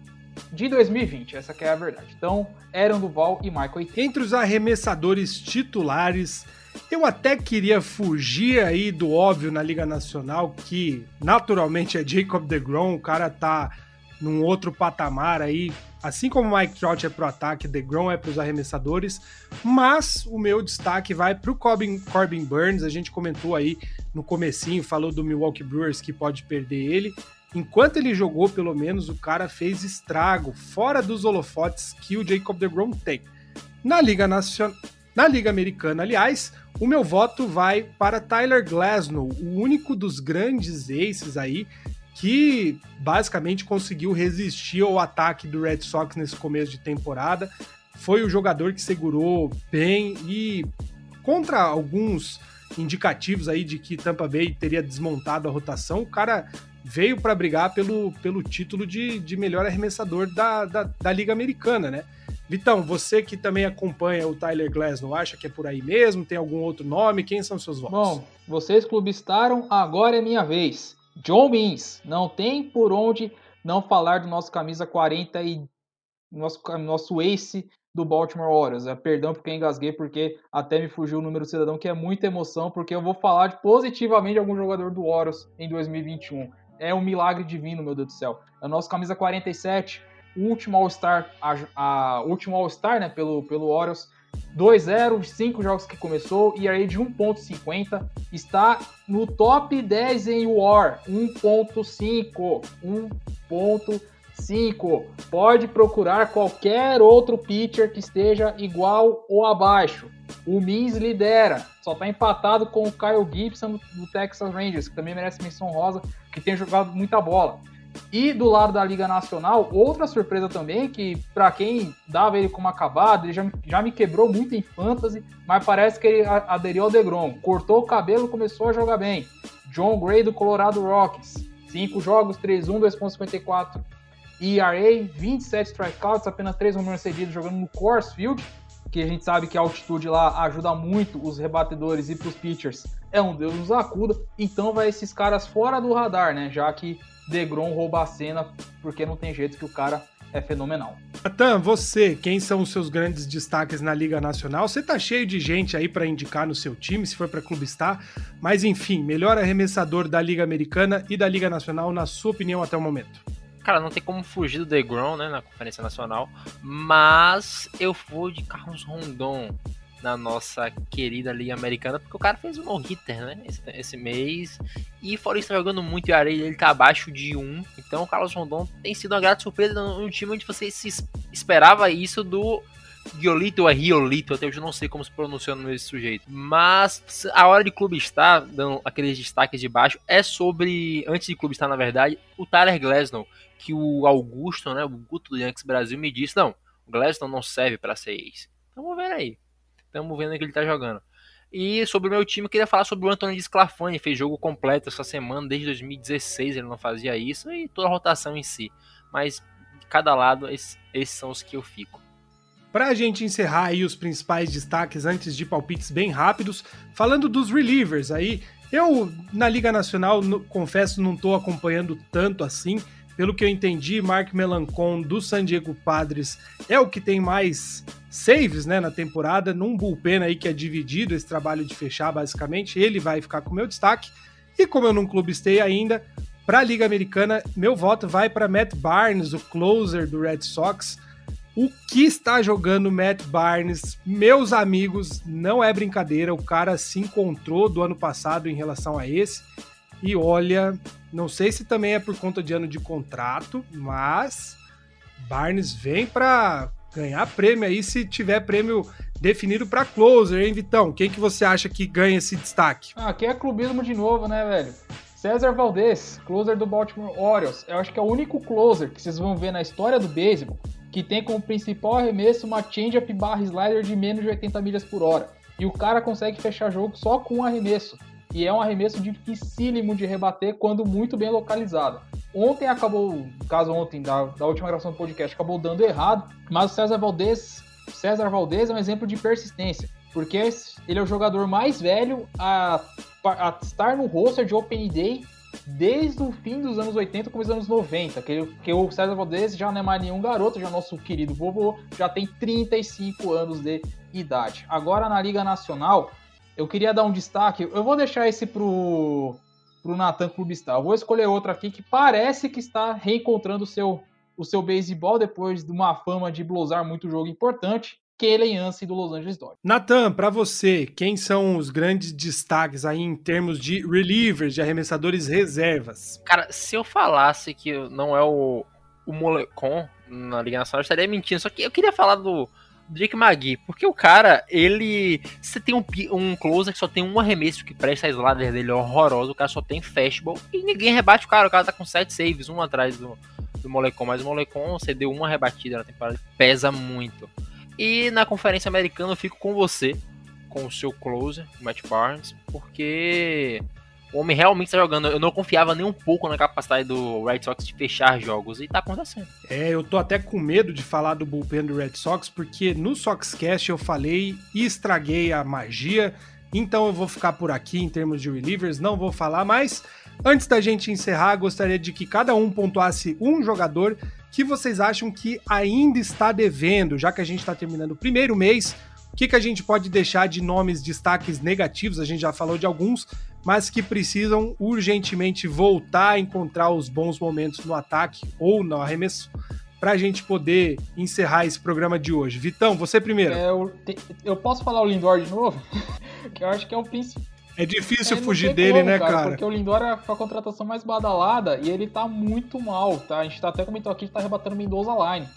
de 2020, essa é a verdade. Então, Aaron Duval e Michael Aiton. Entre os arremessadores titulares, eu até queria fugir aí do óbvio na Liga Nacional, que naturalmente é Jacob DeGrom, o cara tá num outro patamar aí, assim como Mike Trout é pro ataque, DeGrom é pros arremessadores, mas o meu destaque vai pro Corbin, Corbin Burns, a gente comentou aí no comecinho, falou do Milwaukee Brewers que pode perder ele, enquanto ele jogou, pelo menos, o cara fez estrago, fora dos holofotes que o Jacob DeGrom tem. Na Liga Nacional... Na Liga Americana, aliás, o meu voto vai para Tyler Glasnow, o único dos grandes aces aí que basicamente conseguiu resistir ao ataque do Red Sox nesse começo de temporada. Foi o jogador que segurou bem e contra alguns indicativos aí de que Tampa Bay teria desmontado a rotação, o cara veio para brigar pelo, pelo título de, de melhor arremessador da, da, da Liga Americana, né? Vitão, você que também acompanha o Tyler Glass, não acha que é por aí mesmo? Tem algum outro nome? Quem são seus votos? Bom, vocês clubistaram, agora é minha vez. John Means, não tem por onde não falar do nosso camisa 40 e nosso, nosso ace do Baltimore Orioles. É, perdão porque engasguei, porque até me fugiu o número do cidadão, que é muita emoção, porque eu vou falar positivamente de algum jogador do Orioles em 2021. É um milagre divino, meu Deus do céu. É o nosso camisa 47, último All-Star, a, a, último All-Star, né, pelo, pelo Orioles. 2-0, 5 jogos que começou, e aí de 1.50, está no top 10 em WAR, 1.5, 1.5. Pode procurar qualquer outro pitcher que esteja igual ou abaixo. O Mins lidera, só está empatado com o Kyle Gibson do Texas Rangers, que também merece menção rosa, que tem jogado muita bola. E do lado da Liga Nacional, outra surpresa também, que para quem dava ele como acabado, ele já, já me quebrou muito em fantasy, mas parece que ele aderiu ao Degrom. Cortou o cabelo começou a jogar bem. John Gray do Colorado Rockies. 5 jogos, 3-1, 2.54 ERA, 27 strikeouts, apenas 3 números cedidos jogando no Coors Field, que a gente sabe que a altitude lá ajuda muito os rebatedores e para os pitchers. É um Deus nos acuda, então vai esses caras fora do radar, né? Já que Degrom rouba a cena, porque não tem jeito que o cara é fenomenal. Natan, você, quem são os seus grandes destaques na Liga Nacional? Você tá cheio de gente aí para indicar no seu time, se for para clubistar, mas enfim, melhor arremessador da Liga Americana e da Liga Nacional, na sua opinião até o momento? Cara, não tem como fugir do DeGrom, né, na Conferência Nacional, mas eu vou de Carlos Rondon na nossa querida Liga Americana, porque o cara fez um no-hitter, né? Esse, esse, mês. E fora isso, tá jogando muito e areia, ele tá abaixo de 1. Um. Então o Carlos Rondon tem sido uma grata surpresa num time onde você se esperava isso do Giolito ou é Riolito, até hoje eu não sei como se pronuncia no esse sujeito. Mas a hora de clube estar, dando aqueles destaques de baixo, é sobre, antes de clube estar na verdade, o Tyler Glasnow, que o Augusto, né, o Guto do Yankees Brasil, me disse, não, o Glasnow não serve para ser ex. Vamos ver aí. Estamos vendo que ele está jogando. E sobre o meu time, queria falar sobre o Antônio Sclafani, fez jogo completo essa semana, desde 2016 ele não fazia isso, e toda a rotação em si. Mas de cada lado, esses, esses são os que eu fico. Para a gente encerrar aí os principais destaques antes de palpites bem rápidos, falando dos relievers aí, eu na Liga Nacional, no, confesso, não estou acompanhando tanto assim. Pelo que eu entendi, Mark Melancon do San Diego Padres é o que tem mais saves né, na temporada, num bullpen aí que é dividido esse trabalho de fechar, basicamente. Ele vai ficar com o meu destaque. E como eu não clubistei ainda, para a Liga Americana, meu voto vai para Matt Barnes, o closer do Red Sox. O que está jogando Matt Barnes, meus amigos, não é brincadeira. O cara se encontrou do ano passado em relação a esse. E olha, não sei se também é por conta de ano de contrato, mas Barnes vem para ganhar prêmio aí se tiver prêmio definido para closer, hein, Vitão? Quem que você acha que ganha esse destaque? Ah, aqui é clubismo de novo, né, velho? César Valdez, closer do Baltimore Orioles. Eu acho que é o único closer que vocês vão ver na história do beisebol que tem como principal arremesso uma change-up barra slider de menos de 80 milhas por hora. E o cara consegue fechar jogo só com um arremesso. E é um arremesso dificílimo de rebater quando muito bem localizado. Ontem acabou, no caso ontem, da, da última gravação do podcast, acabou dando errado, mas o César Valdez, César Valdez é um exemplo de persistência, porque ele é o jogador mais velho a, a estar no roster de Open Day desde o fim dos anos 80, começo dos anos 90, que, que o César Valdez já não é mais nenhum garoto, já é nosso querido vovô, já tem 35 anos de idade. Agora na Liga Nacional, eu queria dar um destaque, eu vou deixar esse pro, pro Natan Clubistar, eu vou escolher outro aqui que parece que está reencontrando o seu, o seu beisebol depois de uma fama de blusar muito jogo importante, Kellen Yancey do Los Angeles Dodgers. Natan, para você, quem são os grandes destaques aí em termos de relievers, de arremessadores reservas? Cara, se eu falasse que não é o, o Molecon na Liga Nacional, eu estaria mentindo. Só que eu queria falar do Drake McGee, porque o cara, ele. Você tem um, um closer que só tem um arremesso que presta a slider dele é horroroso, o cara só tem fastball e ninguém rebate o cara. O cara tá com 7 saves, um atrás do, do Molecon, mas o Molecon cedeu uma rebatida na temporada, pesa muito. E na Conferência Americana eu fico com você, com o seu closer, Matt Barnes, porque o homem realmente está jogando. Eu não confiava nem um pouco na capacidade do Red Sox de fechar jogos e tá acontecendo. É, eu tô até com medo de falar do bullpen do Red Sox, porque no Soxcast eu falei e estraguei a magia. Então eu vou ficar por aqui em termos de relievers, não vou falar mais. Antes da gente encerrar, gostaria de que cada um pontuasse um jogador que vocês acham que ainda está devendo, já que a gente está terminando o primeiro mês. O que, que a gente pode deixar de nomes, destaques negativos? A gente já falou de alguns, mas que precisam urgentemente voltar a encontrar os bons momentos no ataque ou no arremesso para a gente poder encerrar esse programa de hoje. Vitão, você primeiro. É, eu, te, eu, posso falar o Lindor de novo? que eu acho que é o principal é difícil é, fugir dele, como, né, cara, cara? Porque o Lindor é a contratação mais badalada e ele tá muito mal, tá? A gente tá até comentou aqui que tá rebatendo o Mendoza Line.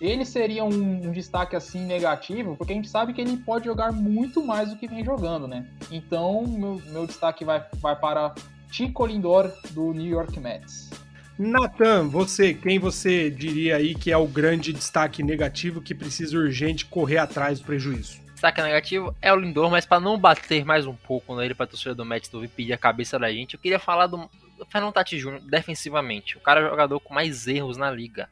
Ele seria um, um, destaque assim negativo, porque a gente sabe que ele pode jogar muito mais do que vem jogando, né? Então, meu, meu destaque vai, vai para Chico Lindor do New York Mets. Nathan, você, quem você diria aí que é o grande destaque negativo que precisa urgente correr atrás do prejuízo? destaque negativo é o Lindor, mas para não bater mais um pouco nele para torcida do Mets do pedir a cabeça da gente, eu queria falar do, do Fernando Tati Júnior defensivamente. O cara é o jogador com mais erros na liga.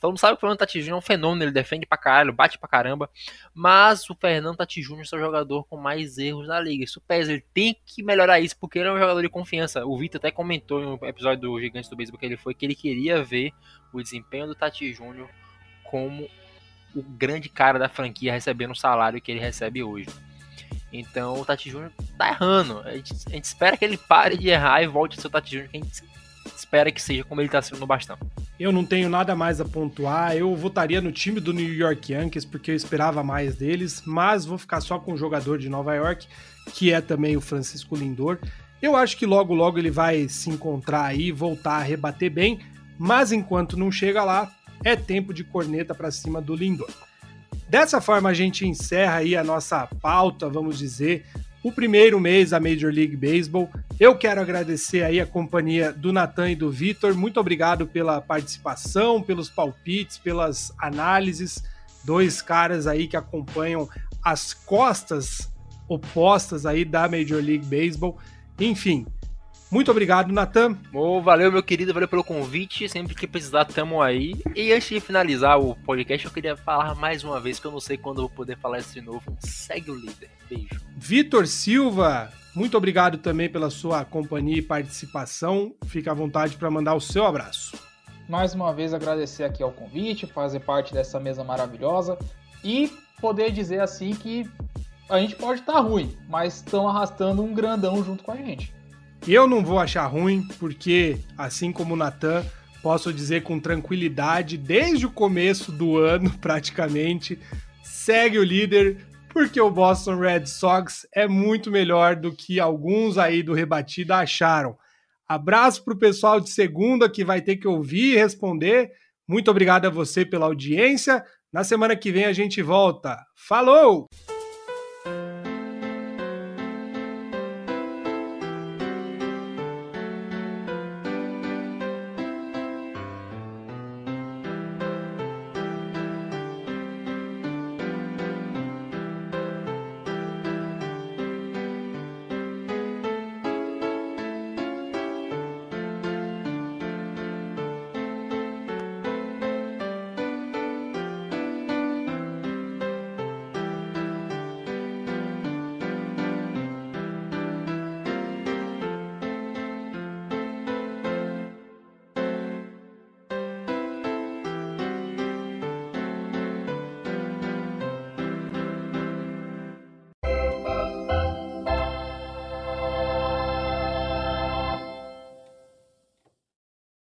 Todo mundo sabe que o Fernando Tati Júnior é um fenômeno, ele defende pra caralho, bate pra caramba, mas o Fernando Tati Júnior é o jogador com mais erros na liga. Isso pesa, ele tem que melhorar isso, porque ele é um jogador de confiança. O Vitor até comentou no episódio do Gigantes do Beisebol que ele foi que ele queria ver o desempenho do Tati Júnior como o grande cara da franquia recebendo o salário que ele recebe hoje. Então o Tati Júnior tá errando. A gente, a gente, espera que ele pare de errar e volte a ser o Tati Júnior que a gente espera que seja como ele tá sendo no bastão. Eu não tenho nada mais a pontuar. Eu votaria no time do New York Yankees porque eu esperava mais deles, mas vou ficar só com o jogador de Nova York, que é também o Francisco Lindor. Eu acho que logo logo ele vai se encontrar aí, voltar a rebater bem, mas enquanto não chega lá, é tempo de corneta para cima do Lindor. Dessa forma a gente encerra aí a nossa pauta, vamos dizer, o primeiro mês da Major League Baseball. Eu quero agradecer aí a companhia do Natan e do Vitor. Muito obrigado pela participação, pelos palpites, pelas análises. Dois caras aí que acompanham as costas opostas aí da Major League Baseball. Enfim, muito obrigado, Natan. Oh, valeu, meu querido, valeu pelo convite. Sempre que precisar, tamo aí. E antes de finalizar o podcast, eu queria falar mais uma vez, que eu não sei quando eu vou poder falar isso de novo. Segue o líder. Beijo. Vitor Silva, muito obrigado também pela sua companhia e participação. Fique à vontade para mandar o seu abraço. Mais uma vez agradecer aqui ao convite, fazer parte dessa mesa maravilhosa e poder dizer assim que a gente pode estar tá ruim, mas estão arrastando um grandão junto com a gente. Eu não vou achar ruim, porque, assim como o Natan, posso dizer com tranquilidade, desde o começo do ano, praticamente, segue o líder, porque o Boston Red Sox é muito melhor do que alguns aí do Rebatida acharam. Abraço para o pessoal de segunda que vai ter que ouvir e responder. Muito obrigado a você pela audiência. Na semana que vem a gente volta. Falou!